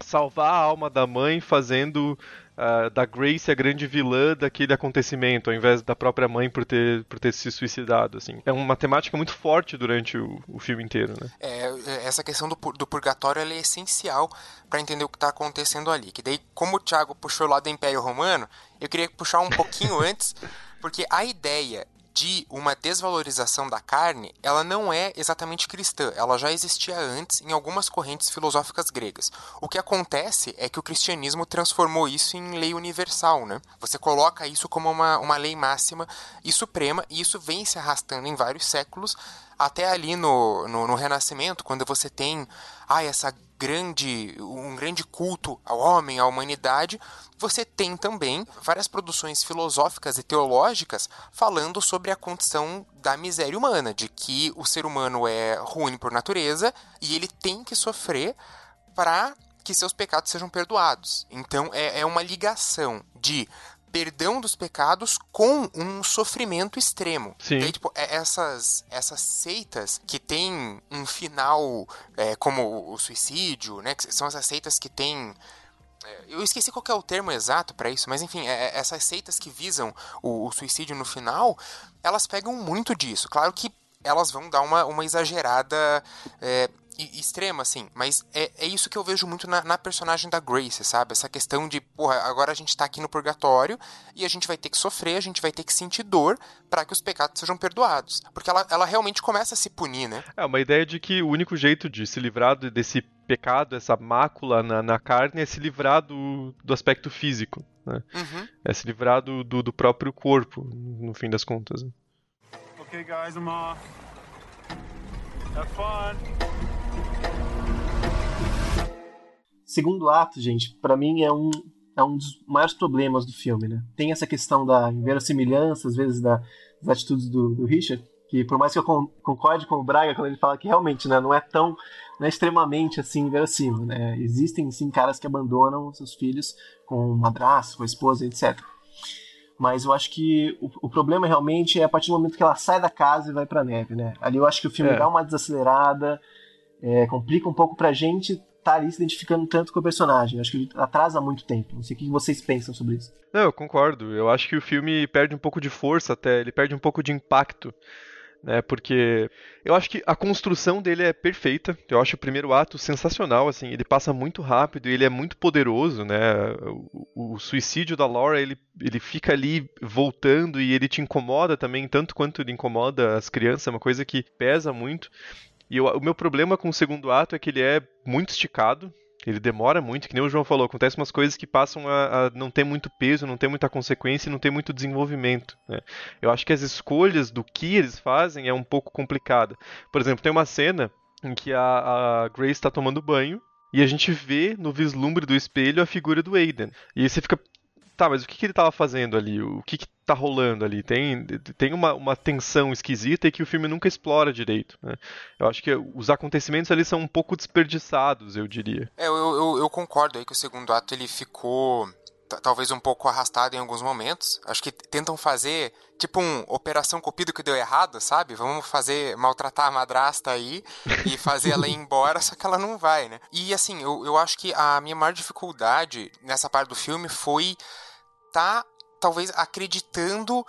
salvar a alma da mãe fazendo uh, da Grace a grande vilã daquele acontecimento, ao invés da própria mãe por ter, por ter se suicidado, assim. É uma temática muito forte durante o, o filme inteiro, né? É, essa questão do, do purgatório é essencial para entender o que está acontecendo ali. Que daí, como o Thiago puxou lá do Império Romano, eu queria puxar um pouquinho <laughs> antes, porque a ideia de uma desvalorização da carne, ela não é exatamente cristã, ela já existia antes em algumas correntes filosóficas gregas. O que acontece é que o cristianismo transformou isso em lei universal, né? Você coloca isso como uma, uma lei máxima e suprema, e isso vem se arrastando em vários séculos, até ali no, no, no Renascimento, quando você tem ah, essa grande, um grande culto ao homem, à humanidade, você tem também várias produções filosóficas e teológicas falando sobre a condição da miséria humana, de que o ser humano é ruim por natureza e ele tem que sofrer para que seus pecados sejam perdoados. Então é, é uma ligação de perdão dos pecados com um sofrimento extremo. Sim. Daí, tipo, é essas, essas seitas que têm um final é, como o suicídio, né? Que são essas seitas que têm é, eu esqueci qual é o termo exato para isso, mas enfim, é, essas seitas que visam o, suicídio no final, elas pegam muito disso. Claro que elas vão dar uma, uma exagerada é, extrema, assim, mas é, é isso que eu vejo muito na, na, personagem da Grace, sabe? Essa questão de, porra, agora a gente tá aqui no purgatório e a gente vai ter que sofrer, a gente vai ter que sentir dor para que os pecados sejam perdoados. Porque ela, ela realmente começa a se punir, né? É, uma ideia de que o único jeito de se livrar desse pecado, essa mácula na, na carne, é se livrar do, do aspecto físico, né? Uhum. É se livrar do, do, do, próprio corpo, no fim das contas. Né? Ok, guys, I'm off. Have fun. Segundo ato, gente, para mim é um, é um dos maiores problemas do filme, né? Tem essa questão da inverossimilhança, às vezes, da, das atitudes do, do Richard, que por mais que eu concorde com o Braga quando ele fala que realmente né, não é tão não é extremamente assim verossímil, né? Existem sim caras que abandonam seus filhos com madrasto, com a esposa, etc. Mas eu acho que o, o, problema realmente é a partir do momento que ela sai da casa e vai pra neve, né? Ali eu acho que o filme é. dá uma desacelerada, é, complica um pouco pra gente estar tá ali se identificando tanto com o personagem. Eu acho que ele atrasa muito tempo. Não sei o que vocês pensam sobre isso. Não, eu concordo. Eu acho que o filme perde um pouco de força até, ele perde um pouco de impacto né? Porque eu acho que a construção dele é perfeita. Eu acho o primeiro ato sensacional, assim, ele passa muito rápido e ele é muito poderoso, né? O, o, suicídio da Laura, ele, ele fica ali voltando e ele te incomoda também, tanto quanto ele incomoda as crianças, é uma coisa que pesa muito. E eu, o meu problema com o segundo ato é que ele é muito esticado, ele demora muito, que nem o João falou, acontecem umas coisas que passam a, a, não ter muito peso, não ter muita consequência e não ter muito desenvolvimento. Né? Eu acho que as escolhas do que eles fazem é um pouco complicada. Por exemplo, tem uma cena em que a, a Grace está tomando banho e a gente vê no vislumbre do espelho a figura do Aiden. E aí você fica, tá, mas o que, que ele estava fazendo ali? O que, que tá rolando ali? Tem, tem uma, uma tensão esquisita e que o filme nunca explora direito. Né? Eu acho que os acontecimentos ali são um pouco desperdiçados, eu diria. É, eu, eu, eu concordo aí que o segundo ato ele ficou talvez um pouco arrastado em alguns momentos. Acho que tentam fazer tipo um Operação Cupido que deu errado, sabe? Vamos fazer maltratar a madrasta aí e fazer ela ir <laughs> embora, só que ela não vai, né? E assim, eu, eu acho que a minha maior dificuldade nessa parte do filme foi tá talvez acreditando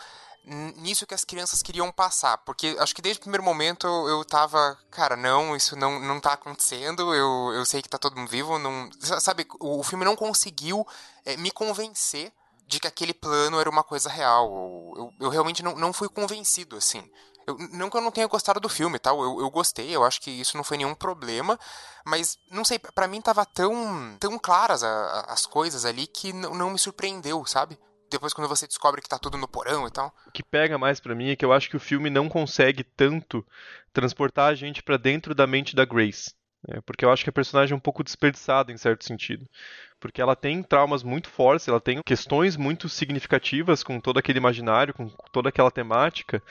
nisso que as crianças queriam passar. Porque acho que desde o primeiro momento eu, tava, cara, não, isso não, não tá acontecendo, eu, eu sei que tá todo mundo vivo, não. Sabe, o, filme não conseguiu é, me convencer de que aquele plano era uma coisa real. Eu, eu, eu realmente não, não fui convencido, assim. Eu, não que eu não tenha gostado do filme, tal, eu, eu gostei, eu acho que isso não foi nenhum problema, mas não sei, para mim tava tão, tão claras a, a, as coisas ali que não me surpreendeu, sabe? Depois quando você descobre que tá tudo no porão e tal. O que pega mais para mim é que eu acho que o filme não consegue tanto transportar a gente para dentro da mente da Grace. Né? Porque eu acho que a personagem é um pouco desperdiçada em certo sentido. Porque ela tem traumas muito fortes, ela tem questões muito significativas com todo aquele imaginário, com toda aquela temática,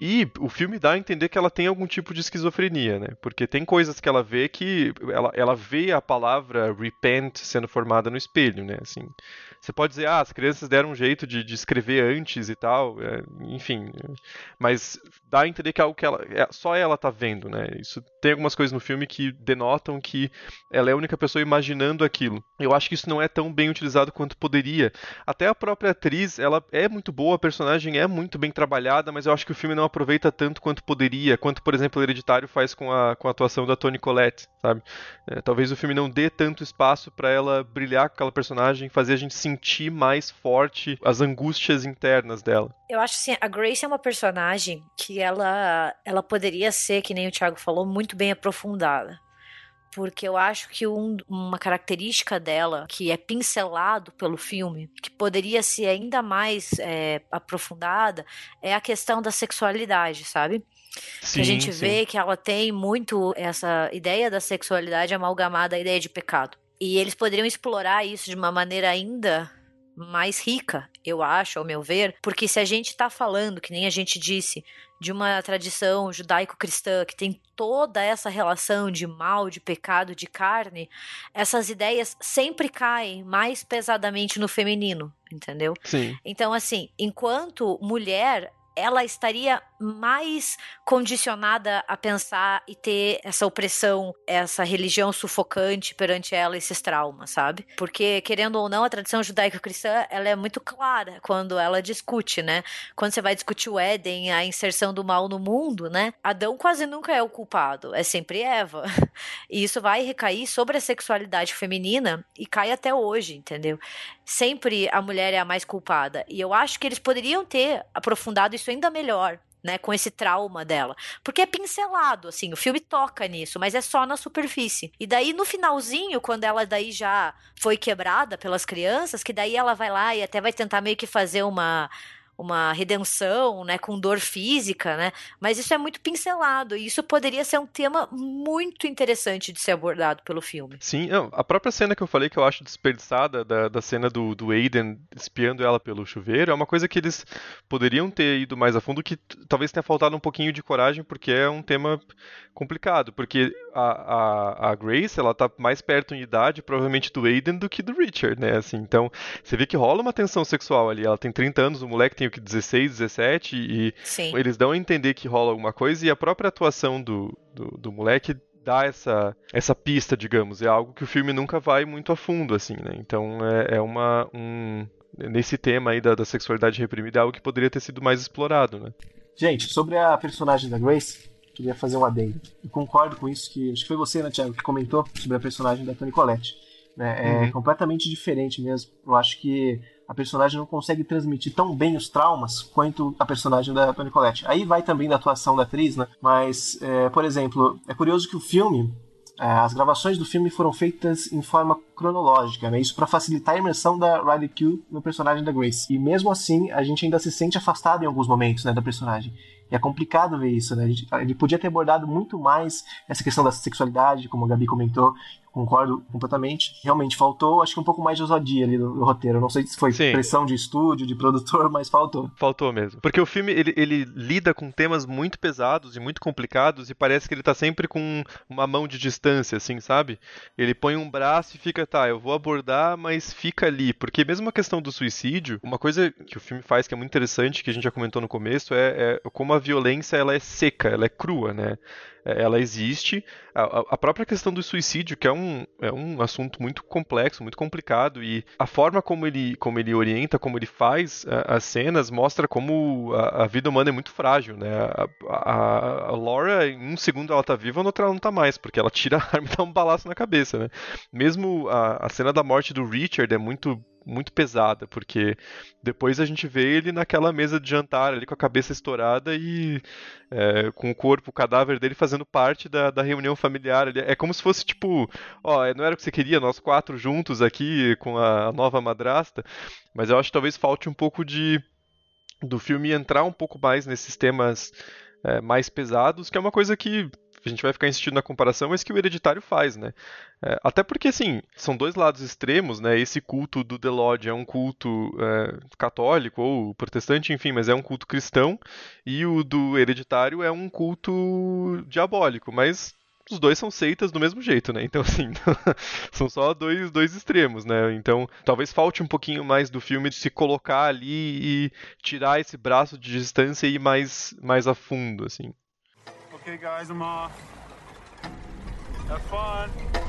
e o filme dá a entender que ela tem algum tipo de esquizofrenia, né? Porque tem coisas que ela vê que ela, ela vê a palavra repent sendo formada no espelho, né? Assim, você pode dizer, ah, as crianças deram um jeito de, de escrever antes e tal, é, enfim. Mas dá a entender que é algo que ela, é, só ela tá vendo, né? Isso tem algumas coisas no filme que denotam que ela é a única pessoa imaginando aquilo. Eu acho que isso não é tão bem utilizado quanto poderia. Até a própria atriz, ela é muito boa, a personagem é muito bem trabalhada, mas eu acho que o filme não aproveita tanto quanto poderia, quanto, por exemplo, o Hereditário faz com a, com a atuação da Toni Collette, sabe? É, talvez o filme não dê tanto espaço para ela brilhar com aquela personagem, fazer a gente sentir mais forte as angústias internas dela. Eu acho assim, a Grace é uma personagem que ela, ela poderia ser, que nem o Thiago falou, muito bem aprofundada porque eu acho que um, uma característica dela que é pincelado pelo filme, que poderia ser ainda mais é, aprofundada, é a questão da sexualidade, sabe? Sim, que a gente sim. vê que ela tem muito essa ideia da sexualidade amalgamada à ideia de pecado. E eles poderiam explorar isso de uma maneira ainda mais rica, eu acho, ao meu ver, porque se a gente está falando, que nem a gente disse, de uma tradição judaico-cristã que tem toda essa relação de mal, de pecado, de carne, essas ideias sempre caem mais pesadamente no feminino, entendeu? Sim. Então, assim, enquanto mulher, ela estaria mais condicionada a pensar e ter essa opressão, essa religião sufocante perante ela, esses traumas, sabe? Porque, querendo ou não, a tradição judaico-cristã, ela é muito clara quando ela discute, né? Quando você vai discutir o Éden, a inserção do mal no mundo, né? Adão quase nunca é o culpado, é sempre Eva. <laughs> E isso vai recair sobre a sexualidade feminina e cai até hoje, entendeu? Sempre a mulher é a mais culpada. E eu acho que eles poderiam ter aprofundado isso ainda melhor né, com esse trauma dela. Porque é pincelado, assim, o filme toca nisso, mas é só na superfície. E daí no finalzinho, quando ela daí já foi quebrada pelas crianças, que daí ela vai lá e até vai tentar meio que fazer uma uma redenção, né, com dor física, né? Mas isso é muito pincelado e isso poderia ser um tema muito interessante de ser abordado pelo filme. Sim, a própria cena que eu falei que eu acho desperdiçada da, da cena do, do Aiden espiando ela pelo chuveiro é uma coisa que eles poderiam ter ido mais a fundo que talvez tenha faltado um pouquinho de coragem porque é um tema complicado, porque a, a, a Grace, ela tá mais perto em idade, provavelmente, do Aiden do que do Richard, né? Assim, então, você vê que rola uma tensão sexual ali. Ela tem 30 anos, o moleque tem o que 16, 17, e Sim. eles dão a entender que rola alguma coisa, e a própria atuação do, do, do moleque dá essa, essa pista, digamos. É algo que o filme nunca vai muito a fundo, assim, né? Então, é, é uma. Um, nesse tema aí da, da sexualidade reprimida, é algo que poderia ter sido mais explorado, né? Gente, sobre a personagem da Grace, queria fazer um adendo. Eu concordo com isso, que acho que foi você, né, Thiago, que comentou sobre a personagem da Toni Collette. Né? É uhum. completamente diferente mesmo. Eu acho que a personagem não consegue transmitir tão bem os traumas quanto a personagem da Toni Collette. Aí vai também da atuação da atriz, né? Mas, é, por exemplo, é curioso que o filme, é, as gravações do filme foram feitas em forma cronológica, né? Isso para facilitar a imersão da Riley Q no personagem da Grace. E mesmo assim, a gente ainda se sente afastado em alguns momentos, né, da personagem. E é complicado ver isso, né? Ele podia ter abordado muito mais essa questão da sexualidade, como a Gabi comentou, concordo completamente. Realmente faltou, acho que um pouco mais de ousadia ali no, no roteiro. Não sei se foi Sim. pressão de estúdio, de produtor, <laughs> mas faltou. Faltou mesmo. Porque o filme ele, ele, lida com temas muito pesados e muito complicados e parece que ele tá sempre com uma mão de distância, assim, sabe? Ele põe um braço e fica, tá, eu vou abordar, mas fica ali. Porque mesmo a questão do suicídio, uma coisa que o filme faz que é muito interessante, que a gente já comentou no começo, é, é como a violência ela é seca, ela é crua, né? É, ela existe. A, a, própria questão do suicídio, que é um, é um assunto muito complexo, muito complicado, e a forma como ele, como ele orienta, como ele faz a, as cenas, mostra como a, a, vida humana é muito frágil, né? A, Laura, em um segundo ela tá viva, no outro ela não tá mais, porque ela tira a arma e dá um balaço na cabeça, né? Mesmo a, cena da morte do Richard é muito muito pesada, porque depois a gente vê ele naquela mesa de jantar ali com a cabeça estourada e é, com o corpo, o cadáver dele fazendo parte da, da reunião familiar. É como se fosse tipo, ó, não era o que você queria, nós quatro juntos aqui com a nova madrasta, mas eu acho que talvez falte um pouco de do filme entrar um pouco mais nesses temas é, mais pesados, que é uma coisa que a gente vai ficar insistindo na comparação, mas que o Hereditário faz, né? É, até porque, assim, são dois lados extremos, né? Esse culto do The Lodge é um culto é, católico ou protestante, enfim, mas é um culto cristão, e o do Hereditário é um culto diabólico, mas os dois são seitas do mesmo jeito, né? Então, <laughs> assim, <laughs> são só dois, dois extremos, né? Então, talvez falte um pouquinho mais do filme de se colocar ali e tirar esse braço de distância e ir mais, mais a fundo, assim. Okay, guys, I'm off. Have fun.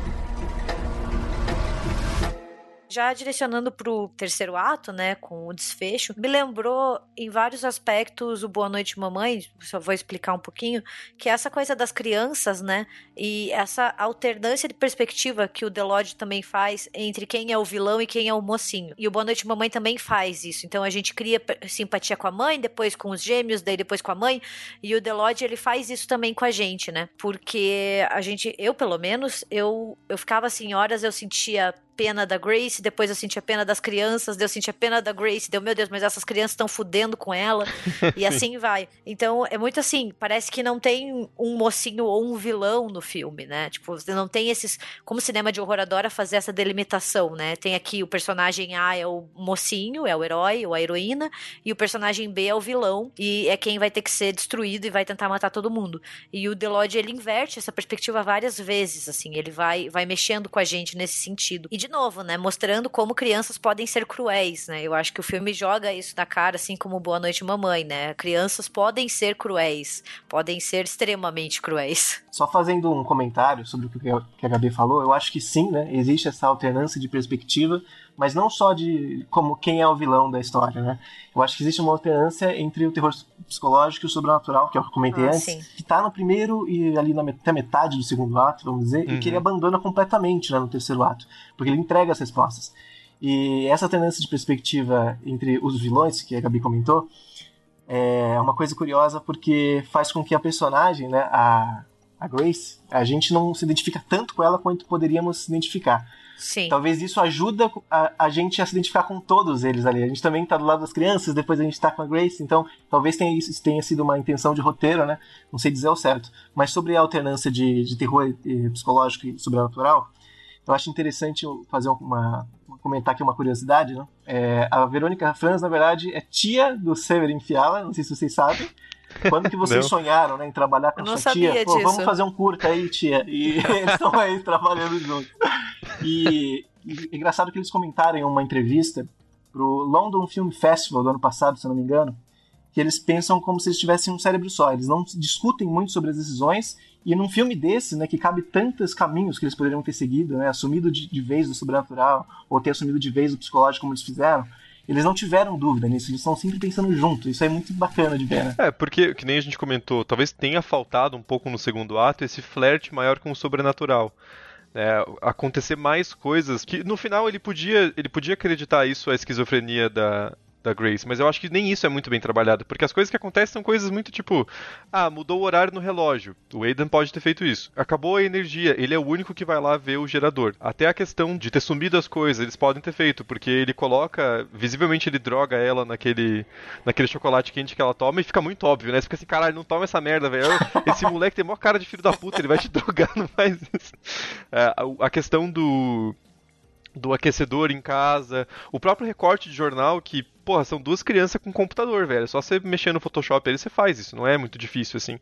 Já direcionando para o terceiro ato, né, com o desfecho, me lembrou em vários aspectos o Boa Noite Mamãe, só vou explicar um pouquinho, que é essa coisa das crianças, né, e essa alternância de perspectiva que o Delode também faz entre quem é o vilão e quem é o mocinho. E o Boa Noite Mamãe também faz isso. Então a gente cria simpatia com a mãe, depois com os gêmeos, daí depois com a mãe, e o Delode ele faz isso também com a gente, né? Porque a gente, eu pelo menos, eu eu ficava assim, horas eu sentia pena da Grace, depois eu sentia pena das crianças, eu sentia pena da Grace, deu meu Deus, mas essas crianças estão fudendo com ela, <laughs> e assim vai. Então é muito assim, parece que não tem um mocinho ou um vilão no filme, né? Tipo, você não tem esses. Como o cinema de horror adora fazer essa delimitação, né? Tem aqui o personagem A é o mocinho, é o herói ou a heroína, e o personagem B é o vilão, e é quem vai ter que ser destruído e vai tentar matar todo mundo. E o Delode ele inverte essa perspectiva várias vezes, assim, ele vai, vai mexendo com a gente nesse sentido. E de novo, né? Mostrando como crianças podem ser cruéis, né? Eu acho que o filme joga isso na cara, assim como Boa Noite Mamãe, né? Crianças podem ser cruéis, podem ser extremamente cruéis. <laughs> Só fazendo um comentário sobre o que a Gabi falou, eu acho que sim, né? Existe essa alternância de perspectiva, mas não só de como quem é o vilão da história, né? Eu acho que existe uma alternância entre o terror psicológico e o sobrenatural, que é o que eu comentei ah, antes, sim. que tá no primeiro e ali na até metade do segundo ato, vamos dizer, uhum. e que ele uhum. abandona completamente né, no terceiro ato, porque ele entrega as respostas. E essa tendência de perspectiva entre os vilões, que a Gabi comentou, é uma coisa curiosa porque faz com que a personagem, né, a, a Grace, a gente não se identifica tanto com ela quanto poderíamos se identificar. Sim. Talvez isso ajuda a, a, gente a se identificar com todos eles ali. A gente também tá do lado das crianças, depois a gente tá com a Grace, então talvez tenha, isso tenha sido uma intenção de roteiro, né? Não sei dizer o certo. Mas sobre a alternância de, de terror e, psicológico e sobrenatural, eu acho interessante fazer uma, comentar aqui uma curiosidade, né? É, a Verônica Franz, na verdade, é tia do Severin Fiala, não sei se vocês sabem. Quando que vocês não. sonharam né, em trabalhar com a sua tia? Pô, vamos fazer um curta aí, tia. E <laughs> eles estão aí trabalhando juntos. E, e é engraçado que eles comentaram em uma entrevista pro London Film Festival do ano passado, se eu não me engano, que eles pensam como se eles tivessem um cérebro só. Eles não discutem muito sobre as decisões. E num filme desse, né, que cabe tantos caminhos que eles poderiam ter seguido, né, assumido de, de vez o sobrenatural, ou ter assumido de vez o psicológico como eles fizeram, eles não tiveram dúvida nisso, eles estão sempre pensando junto. Isso é muito bacana de ver, né? É, porque, que nem a gente comentou, talvez tenha faltado um pouco no segundo ato esse flerte maior com o sobrenatural. É, acontecer mais coisas que no final ele podia ele podia acreditar isso a esquizofrenia da, da Grace, mas eu acho que nem isso é muito bem trabalhado, porque as coisas que acontecem são coisas muito tipo, ah, mudou o horário no relógio. O Aidan pode ter feito isso. Acabou a energia, ele é o único que vai lá ver o gerador. Até a questão de ter sumido as coisas, eles podem ter feito, porque ele coloca, visivelmente ele droga ela naquele naquele chocolate quente que ela toma e fica muito óbvio, né? Você fica assim, caralho, não toma essa merda, velho. Esse moleque tem maior cara de filho da puta, ele vai te <laughs> drogar, não faz isso. É, a, questão do do aquecedor em casa, o próprio recorte de jornal que, porra, são duas crianças com computador, velho. É só você mexer no Photoshop ali você faz isso, não é muito difícil assim.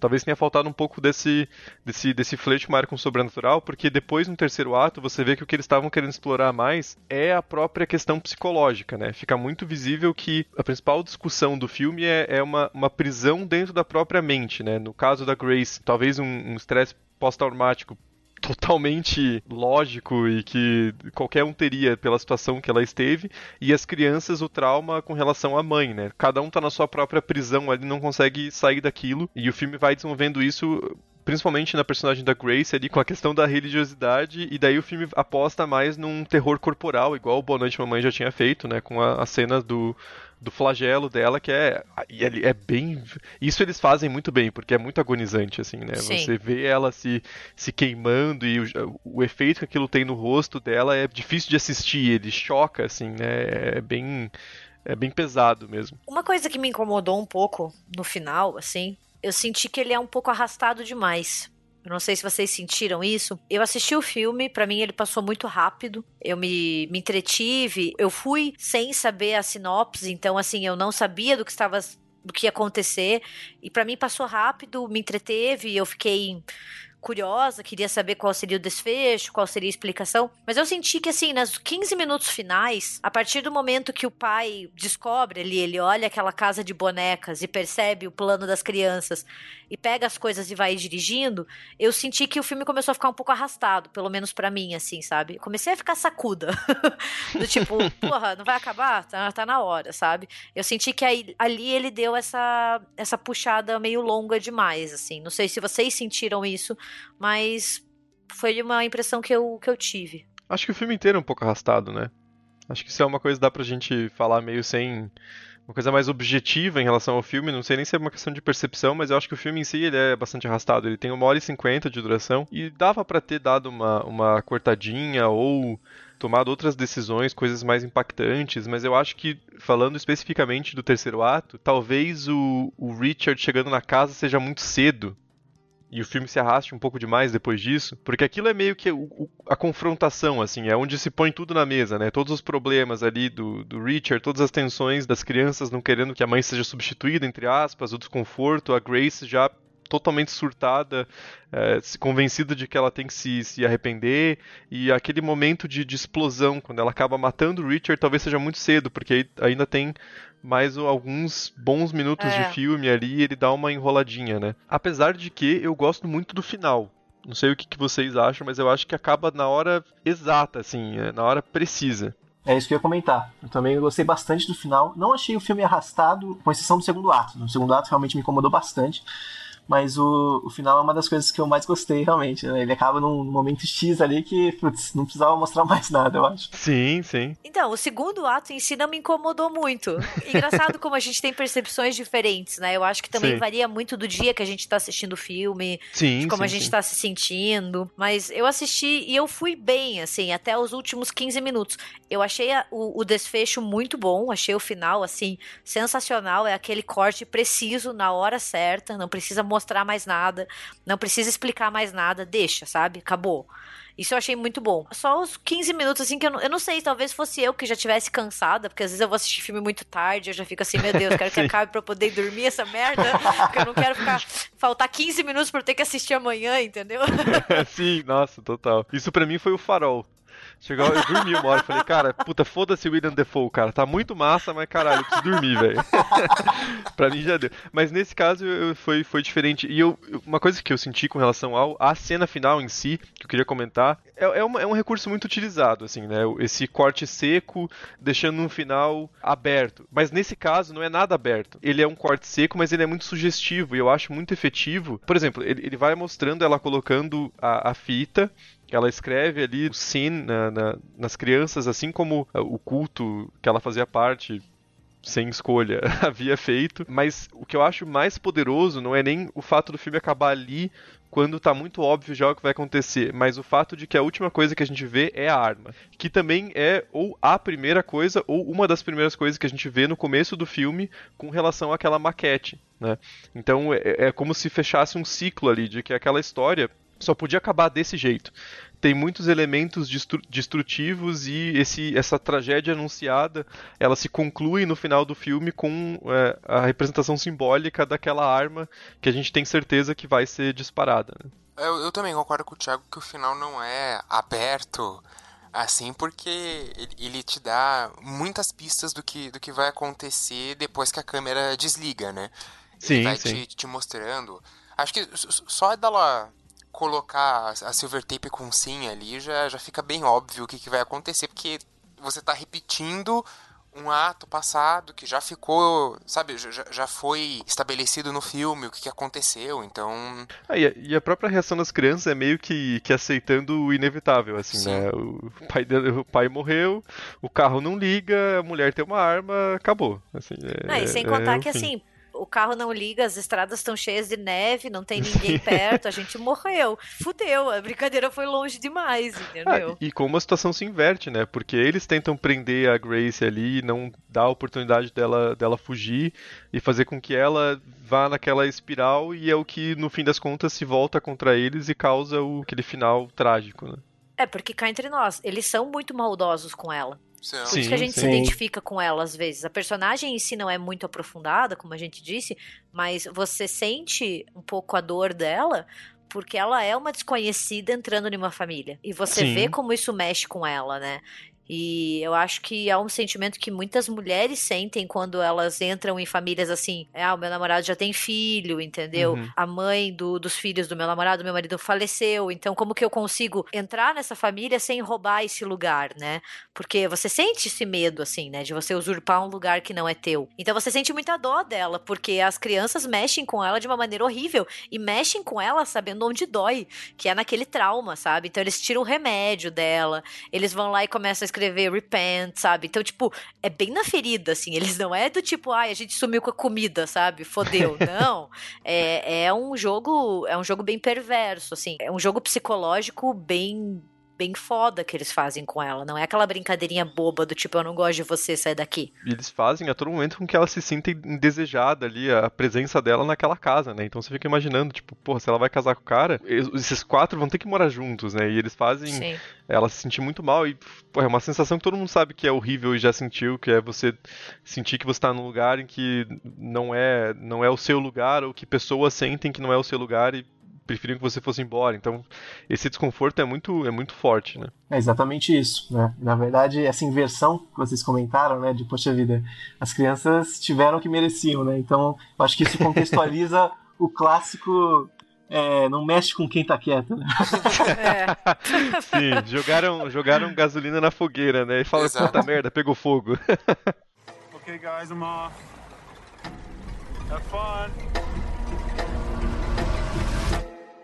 Talvez tenha faltado um pouco desse desse desse flerte maior com o sobrenatural, porque depois no terceiro ato você vê que o que eles estavam querendo explorar mais é a própria questão psicológica, né? Fica muito visível que a principal discussão do filme é, é uma, uma prisão dentro da própria mente, né? No caso da Grace, talvez um estresse um pós-traumático <laughs> totalmente lógico e que qualquer um teria pela situação que ela esteve, e as crianças o trauma com relação à mãe, né? Cada um tá na sua própria prisão ali, não consegue sair daquilo, e o filme vai desenvolvendo isso principalmente na personagem da Grace ali com a questão da religiosidade e daí o filme aposta mais num terror corporal igual o Boa Noite Mamãe já tinha feito, né, com a, a cena do do flagelo dela, que é, é bem. Isso eles fazem muito bem, porque é muito agonizante, assim, né? Sim. Você vê ela se, se queimando e o, o efeito que aquilo tem no rosto dela é difícil de assistir, ele choca, assim, né? É bem. É bem pesado mesmo. Uma coisa que me incomodou um pouco no final, assim, eu senti que ele é um pouco arrastado demais. Eu não sei se vocês sentiram isso. Eu assisti o filme, para mim ele passou muito rápido. Eu me, me entretive. Eu fui sem saber a sinopse, então assim, eu não sabia do que estava do que ia acontecer. E para mim passou rápido, me entreteve, eu fiquei curiosa, queria saber qual seria o desfecho, qual seria a explicação. Mas eu senti que, assim, nos 15 minutos finais, a partir do momento que o pai descobre ali, ele olha aquela casa de bonecas e percebe o plano das crianças e pega as coisas e vai dirigindo, eu senti que o filme começou a ficar um pouco arrastado, pelo menos para mim, assim, sabe? Comecei a ficar sacuda. <laughs> do tipo, porra, não vai acabar? Tá, tá na hora, sabe? Eu senti que aí, ali ele deu essa, essa puxada meio longa demais, assim. Não sei se vocês sentiram isso, mas foi uma impressão que eu, que eu tive. Acho que o filme inteiro é um pouco arrastado, né? Acho que isso é uma coisa que dá pra gente falar meio sem uma coisa mais objetiva em relação ao filme, não sei nem se é uma questão de percepção, mas eu acho que o filme em si ele é bastante arrastado. Ele tem uma hora e cinquenta de duração e dava para ter dado uma, uma cortadinha ou tomado outras decisões, coisas mais impactantes, mas eu acho que, falando especificamente do terceiro ato, talvez o, o Richard chegando na casa seja muito cedo e o filme se arraste um pouco demais depois disso, porque aquilo é meio que o, a confrontação, assim, é onde se põe tudo na mesa, né? Todos os problemas ali do, do Richard, todas as tensões das crianças não querendo que a mãe seja substituída, entre aspas, o desconforto, a Grace já totalmente surtada, é, convencida de que ela tem que se, se arrepender, e aquele momento de, de, explosão, quando ela acaba matando o Richard, talvez seja muito cedo, porque ainda tem mais alguns bons minutos é. de filme ali e ele dá uma enroladinha, né? Apesar de que eu gosto muito do final. Não sei o que, que vocês acham, mas eu acho que acaba na hora exata, assim, é, na hora precisa. É isso que eu ia comentar. Eu também gostei bastante do final. Não achei o filme arrastado, com exceção do segundo ato. O segundo ato realmente me incomodou bastante. Mas o, o final é uma das coisas que eu mais gostei, realmente. Né? Ele acaba num momento X ali que, putz, não precisava mostrar mais <laughs> nada, eu acho. Sim, sim. Então, o segundo ato em si não me incomodou muito. Engraçado como a gente tem percepções diferentes, né? Eu acho que também Sim. varia muito do dia que a gente tá assistindo o filme, Sim, de como sim, a gente sim. tá se sentindo. Mas eu assisti e eu fui bem, assim, até os últimos 15 minutos. Eu achei a- o, o desfecho muito bom, achei o final, assim, sensacional. É aquele corte preciso, na hora certa, não precisa mostrar mais nada, não precisa explicar mais nada, deixa, sabe? Acabou. Isso eu achei muito bom. Só os 15 minutos, assim, que eu não, eu não sei, talvez fosse eu que já tivesse cansada, porque às vezes eu vou assistir filme muito tarde, eu já fico assim, meu Deus, quero que <laughs> acabe pra eu poder dormir essa merda, porque eu não quero ficar, faltar 15 minutos pra eu ter que assistir amanhã, entendeu? <laughs> Sim, nossa, total. Isso pra mim foi o farol. Chegou, eu dormi uma hora, falei, cara, puta, foda-se o William Defoe, cara, tá muito massa, mas caralho, eu preciso dormir, velho. <laughs> pra mim já deu. Mas nesse caso eu- foi, foi diferente. E eu, uma coisa que eu senti com relação ao, à cena final em si, que eu queria comentar, é, é, uma- é um recurso muito utilizado, assim, né? Esse corte seco, deixando um final aberto. Mas nesse caso não é nada aberto. Ele é um corte seco, mas ele é muito sugestivo e eu acho muito efetivo. Por exemplo, ele, ele vai mostrando ela colocando a, a fita ela escreve ali o sin na- na- nas crianças, assim como uh, o culto que ela fazia parte sem escolha <laughs> havia feito. Mas o que eu acho mais poderoso não é nem o fato do filme acabar ali quando tá muito óbvio já o que vai acontecer, mas o fato de que a última coisa que a gente vê é a arma, que também é ou a primeira coisa ou uma das primeiras coisas que a gente vê no começo do filme com relação àquela maquete, né? Então é, é como se fechasse um ciclo ali de que aquela história só podia acabar desse jeito. Tem muitos elementos destru- destrutivos e esse, essa tragédia anunciada, ela se conclui no final do filme com é, a representação simbólica daquela arma que a gente tem certeza que vai ser disparada. né? Eu, eu também concordo com o Thiago que o final não é aberto assim, porque ele, ele te dá muitas pistas do que, do que vai acontecer depois que a câmera desliga, né? Sim, ele vai sim. Te, te mostrando. Acho que só dela colocar a silver tape com sim ali já, já fica bem óbvio o que, que vai acontecer, porque você tá repetindo um ato passado que já ficou, sabe, já, já- foi estabelecido no filme o que, que aconteceu, então Ah, e, a, e a própria reação das crianças é meio que, que aceitando o inevitável, assim, Sim. né? O pai, o pai morreu, o carro não liga, a mulher tem uma arma, acabou. Assim, é, Não, e sem é contar o que fim. assim, o carro não liga, as estradas estão cheias de neve, não tem ninguém <laughs> perto, a gente morreu. Fudeu, a brincadeira foi longe demais, entendeu? Ah, e como a situação se inverte, né? Porque eles tentam prender a Grace ali, não dar a oportunidade dela, dela fugir e fazer com que ela vá naquela espiral e é o que, no fim das contas, se volta contra eles e causa o, aquele final trágico, né? É, porque cá entre nós, eles são muito maldosos com ela. São- Por Sim, isso que a gente se sim. identifica com ela às vezes. A personagem em si não é muito aprofundada, como a gente disse, mas você sente um pouco a dor dela. Porque ela é uma desconhecida entrando numa família. E você Sim. vê como isso mexe com ela, né? E eu acho que é um sentimento que muitas mulheres sentem quando elas entram em famílias assim. Ah, o meu namorado já tem filho, entendeu? Uhum. A mãe do- dos filhos do meu namorado, meu marido faleceu. Então, como que eu consigo entrar nessa família sem roubar esse lugar, né? Porque você sente esse medo, assim, né? De você usurpar um lugar que não é teu. Então você sente muita dó dela, porque as crianças mexem com ela de uma maneira horrível. E mexem com ela sabendo onde dói, que é naquele trauma, sabe? Então eles tiram o remédio dela, eles vão lá e começam a escrever repent, sabe? Então, tipo, é bem na ferida, assim. Eles não é do tipo, ai, a gente sumiu com a comida, sabe? Fodeu. <laughs> Não. É, é um jogo. É um jogo bem perverso, assim. É um jogo psicológico bem. Bem foda que eles fazem com ela. Não é aquela brincadeirinha boba do tipo, eu não gosto de você, sai daqui. E eles fazem a todo momento com que ela se sinta indesejada ali, a presença dela naquela casa, né? Então você fica imaginando, tipo, porra, se ela vai casar com o cara, es- esses quatro vão ter que morar juntos, né? E eles fazem Sim. ela se sentir muito mal e pô, é uma sensação que todo mundo sabe que é horrível e já sentiu, que é você sentir que você tá num lugar em que não é não é o seu lugar ou que pessoas sentem que não é o seu lugar e preferiam que você fosse embora. Então, esse desconforto é muito é muito forte, né? É exatamente isso, né? Na verdade, essa inversão que vocês comentaram, né? De, poxa vida, as crianças tiveram o que mereciam, né? Então, eu acho que isso contextualiza <laughs> o clássico é, não mexe com quem tá quieto, né? É. Sim, jogaram jogaram gasolina na fogueira, né? E falaram, Exato. puta merda, pegou fogo. <laughs> Okay, guys, I'm off. Have fun.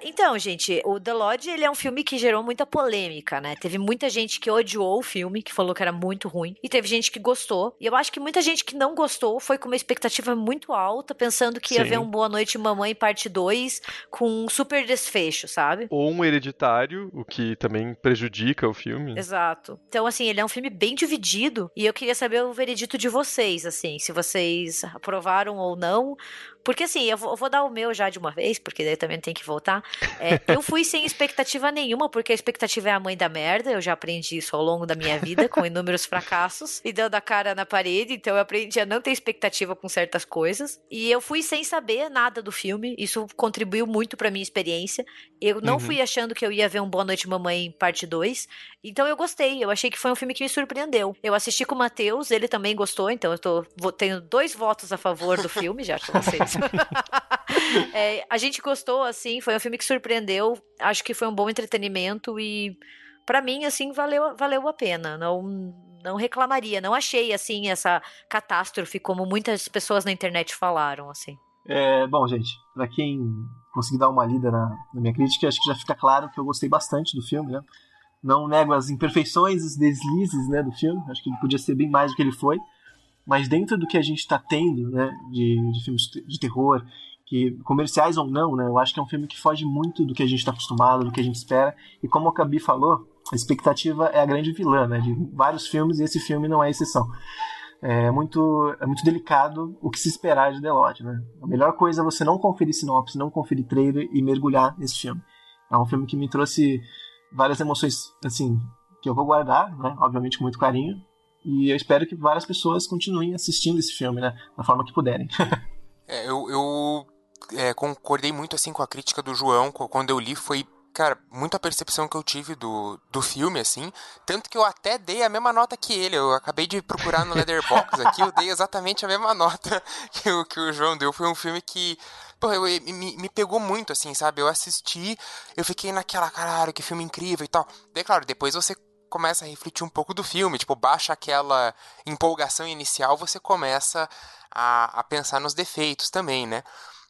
Então, gente, o The Lodge, ele é um filme que gerou muita polêmica, né? Teve muita gente que odiou o filme, que falou que era muito ruim, e teve gente que gostou. E eu acho que muita gente que não gostou foi com uma expectativa muito alta, pensando que Sim. ia ver um Boa Noite Mamãe parte 2 com um super desfecho, sabe? Ou um hereditário, o que também prejudica o filme. Exato. Então, assim, ele é um filme bem dividido, e eu queria saber o veredito de vocês, assim, se vocês aprovaram ou não, porque assim, eu vou, eu vou, dar o meu já de uma vez, porque daí também tem que voltar. É, eu fui sem expectativa nenhuma, porque a expectativa é a mãe da merda. Eu já aprendi isso ao longo da minha vida, com inúmeros fracassos e dando a cara na parede. Então eu aprendi a não ter expectativa com certas coisas. E eu fui sem saber nada do filme. Isso contribuiu muito pra minha experiência. Eu não uhum. fui achando que eu ia ver um Boa Noite Mamãe parte 2. Então eu gostei. Eu achei que foi um filme que me surpreendeu. Eu assisti com o Matheus, ele também gostou. Então eu tô, vou, tenho dois votos a favor do filme, já com vocês. <laughs> <laughs> é, a gente gostou, assim, foi um filme que surpreendeu. Acho que foi um bom entretenimento e, para mim, assim, valeu, valeu a pena. Não, não reclamaria. Não achei, assim, essa catástrofe como muitas pessoas na internet falaram, assim. É, bom, gente, para quem conseguir dar uma lida na, na, minha crítica, acho que já fica claro que eu gostei bastante do filme, né? Não nego as imperfeições, os deslizes, né, do filme. Acho que ele podia ser bem mais do que ele foi mas dentro do que a gente está tendo, né, de, de filmes de terror, que comerciais ou não, né, eu acho que é um filme que foge muito do que a gente está acostumado, do que a gente espera, e como a Gabi falou, a expectativa é a grande vilã, né, de vários filmes, e esse filme não é exceção. É muito, é muito delicado o que se esperar de The Lodge, né? A melhor coisa é você não conferir sinopse, não conferir trailer e mergulhar nesse filme. É um filme que me trouxe várias emoções, assim, que eu vou guardar, né? Obviamente com muito carinho, e eu espero que várias pessoas continuem assistindo esse filme, né? Da forma que puderem. <laughs> é, eu, eu é, concordei muito assim com a crítica do João. Quando eu li, foi cara, muita percepção que eu tive do, do filme, assim. Tanto que eu até dei a mesma nota que ele. Eu acabei de procurar no Leatherbox <laughs> aqui, eu dei exatamente a mesma nota <laughs> que o, que o João deu. Foi um filme que. Pô, eu, me, me pegou muito, assim, sabe? Eu assisti, eu fiquei naquela, caralho, que filme incrível e tal. Daí, claro, depois você começa a refletir um pouco do filme, tipo, baixa aquela empolgação inicial, você começa a, a pensar nos defeitos também, né?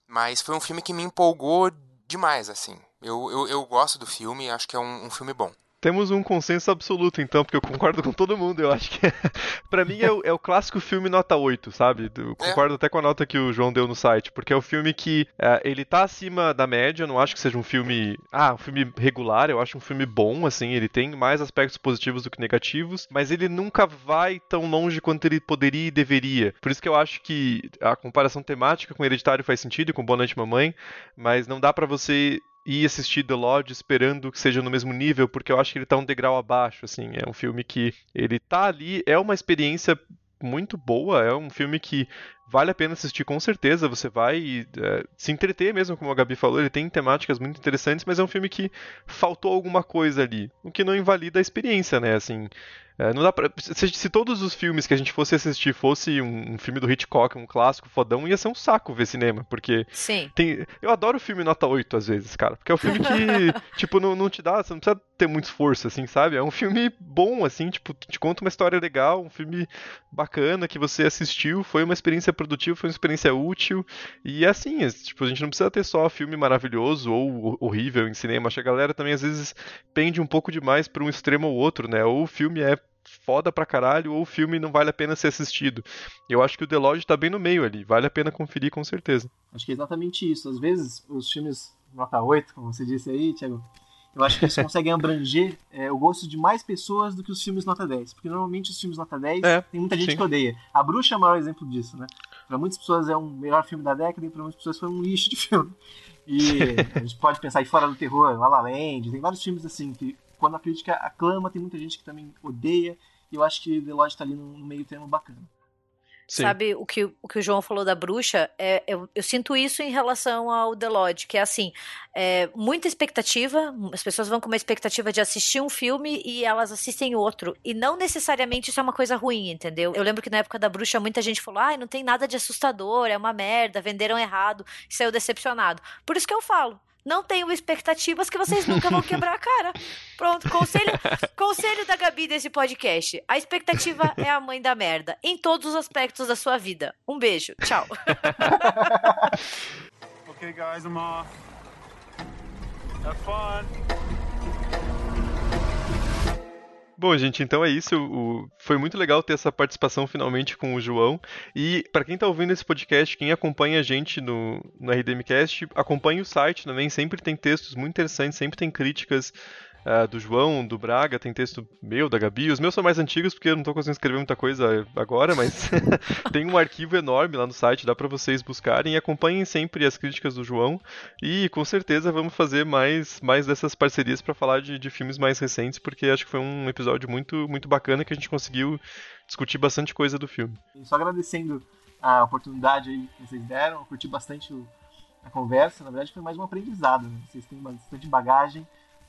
Mas foi um filme que me empolgou demais, assim. Eu, eu, eu gosto do filme, acho que é um, um filme bom. Temos um consenso absoluto, então, porque eu concordo com todo mundo. Eu acho que, <laughs> para mim, é o, é o, clássico filme nota 8, sabe? Eu é. concordo é. até com a nota que o João deu no site, porque é o filme que é, ele tá acima da média. Eu não acho que seja um filme. Ah, um filme regular. Eu acho um filme bom, assim. Ele tem mais aspectos positivos do que negativos, mas ele nunca vai tão longe quanto ele poderia e deveria. Por isso que eu acho que a comparação temática com Hereditário faz sentido, com Boa Noite Mamãe, mas não dá para você e assistir The Lodge esperando que seja no mesmo nível, porque eu acho que ele tá um degrau abaixo, assim. É um filme que ele tá ali, é uma experiência muito boa, é um filme que vale a pena assistir com certeza, você vai é, se entreter mesmo, como a Gabi falou, ele tem temáticas muito interessantes, mas é um filme que faltou alguma coisa ali, o que não invalida a experiência, né, assim, é, não dá pra, se, se, todos os filmes que a gente fosse assistir fosse um, um, filme do Hitchcock, um clássico fodão, ia ser um saco ver cinema, porque Sim. tem. Eu adoro filme nota 8 às vezes, cara, porque é um filme que, <laughs> tipo, não, não te dá, você não precisa ter muito esforço, assim, sabe? É um filme bom, assim, tipo, te conta uma história legal, um filme bacana que você assistiu, foi uma experiência produtiva, foi uma experiência útil, e é assim, é, tipo, a gente não precisa ter só filme maravilhoso ou horrível em cinema, acho que a galera também às vezes pende um pouco demais para um extremo ou outro, né? Ou o filme é foda pra caralho ou o filme não vale a pena ser assistido. Eu acho que o The Lodge tá bem no meio ali, vale a pena conferir com certeza. Acho que é exatamente isso. Às vezes os filmes nota 8, como você disse aí, Thiago, eu acho que eles conseguem abranger é, o gosto de mais pessoas do que os filmes nota 10. Porque normalmente os filmes nota 10 é, tem muita gente sim. que odeia. A Bruxa é o maior exemplo disso, né? Pra muitas pessoas é um melhor filme da década e pra muitas pessoas foi um lixo de filme. E <laughs> a gente pode pensar aí fora do terror, La La Land, tem vários filmes assim que quando a crítica aclama, tem muita gente que também odeia. E eu acho que The Lodge tá ali no meio termo bacana. Sim. Sabe o que, o que o João falou da bruxa? É, eu, eu, sinto isso em relação ao The Lodge, que é assim: é, muita expectativa, as pessoas vão com uma expectativa de assistir um filme e elas assistem outro. E não necessariamente isso é uma coisa ruim, entendeu? Eu lembro que na época da bruxa muita gente falou: ai, não tem nada de assustador, é uma merda, venderam errado, e saiu decepcionado. Por isso que eu falo: não tenham expectativas que vocês nunca vão quebrar a cara. Pronto, conselho, conselho da Gabi desse podcast. A expectativa é a mãe da merda, em todos os aspectos da sua vida. Um beijo, tchau. <laughs> okay, guys, I'm off. Have fun. Bom, gente, então é isso. O... Foi muito legal ter essa participação finalmente com o João. E para quem está ouvindo esse podcast, quem acompanha a gente no, no RDMcast, acompanhe o site também. Sempre tem textos muito interessantes, sempre tem críticas uh, do João, do Braga, tem texto meu, da Gabi. Os meus são mais antigos porque eu não estou conseguindo escrever muita coisa agora, mas <laughs> tem um arquivo enorme lá no site, dá para vocês buscarem. E acompanhem sempre as críticas do João. E com certeza vamos fazer mais, mais dessas parcerias para falar de, de filmes mais recentes, porque acho que foi um episódio muito, muito bacana que a gente conseguiu discutir bastante coisa do filme. Só agradecendo a oportunidade aí que vocês deram, curti bastante a conversa, na verdade foi mais um aprendizado, né? vocês têm bastante bagagem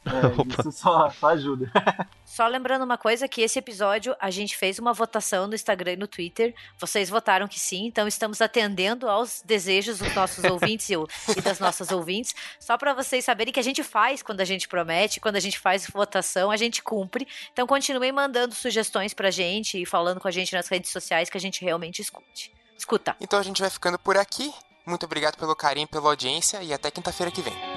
é, <laughs> isso só, só ajuda. <laughs> Só lembrando uma coisa, que esse episódio a gente fez uma votação no Instagram e no Twitter. Vocês votaram que sim, então estamos atendendo aos desejos dos nossos <laughs> ouvintes e das nossas ouvintes. Só para vocês saberem que a gente faz quando a gente promete, quando a gente faz votação, a gente cumpre. Então continuem mandando sugestões pra gente e falando com a gente nas redes sociais que a gente realmente escute. Escuta. Então a gente vai ficando por aqui. Muito obrigado pelo carinho, pela audiência e até quinta-feira que vem.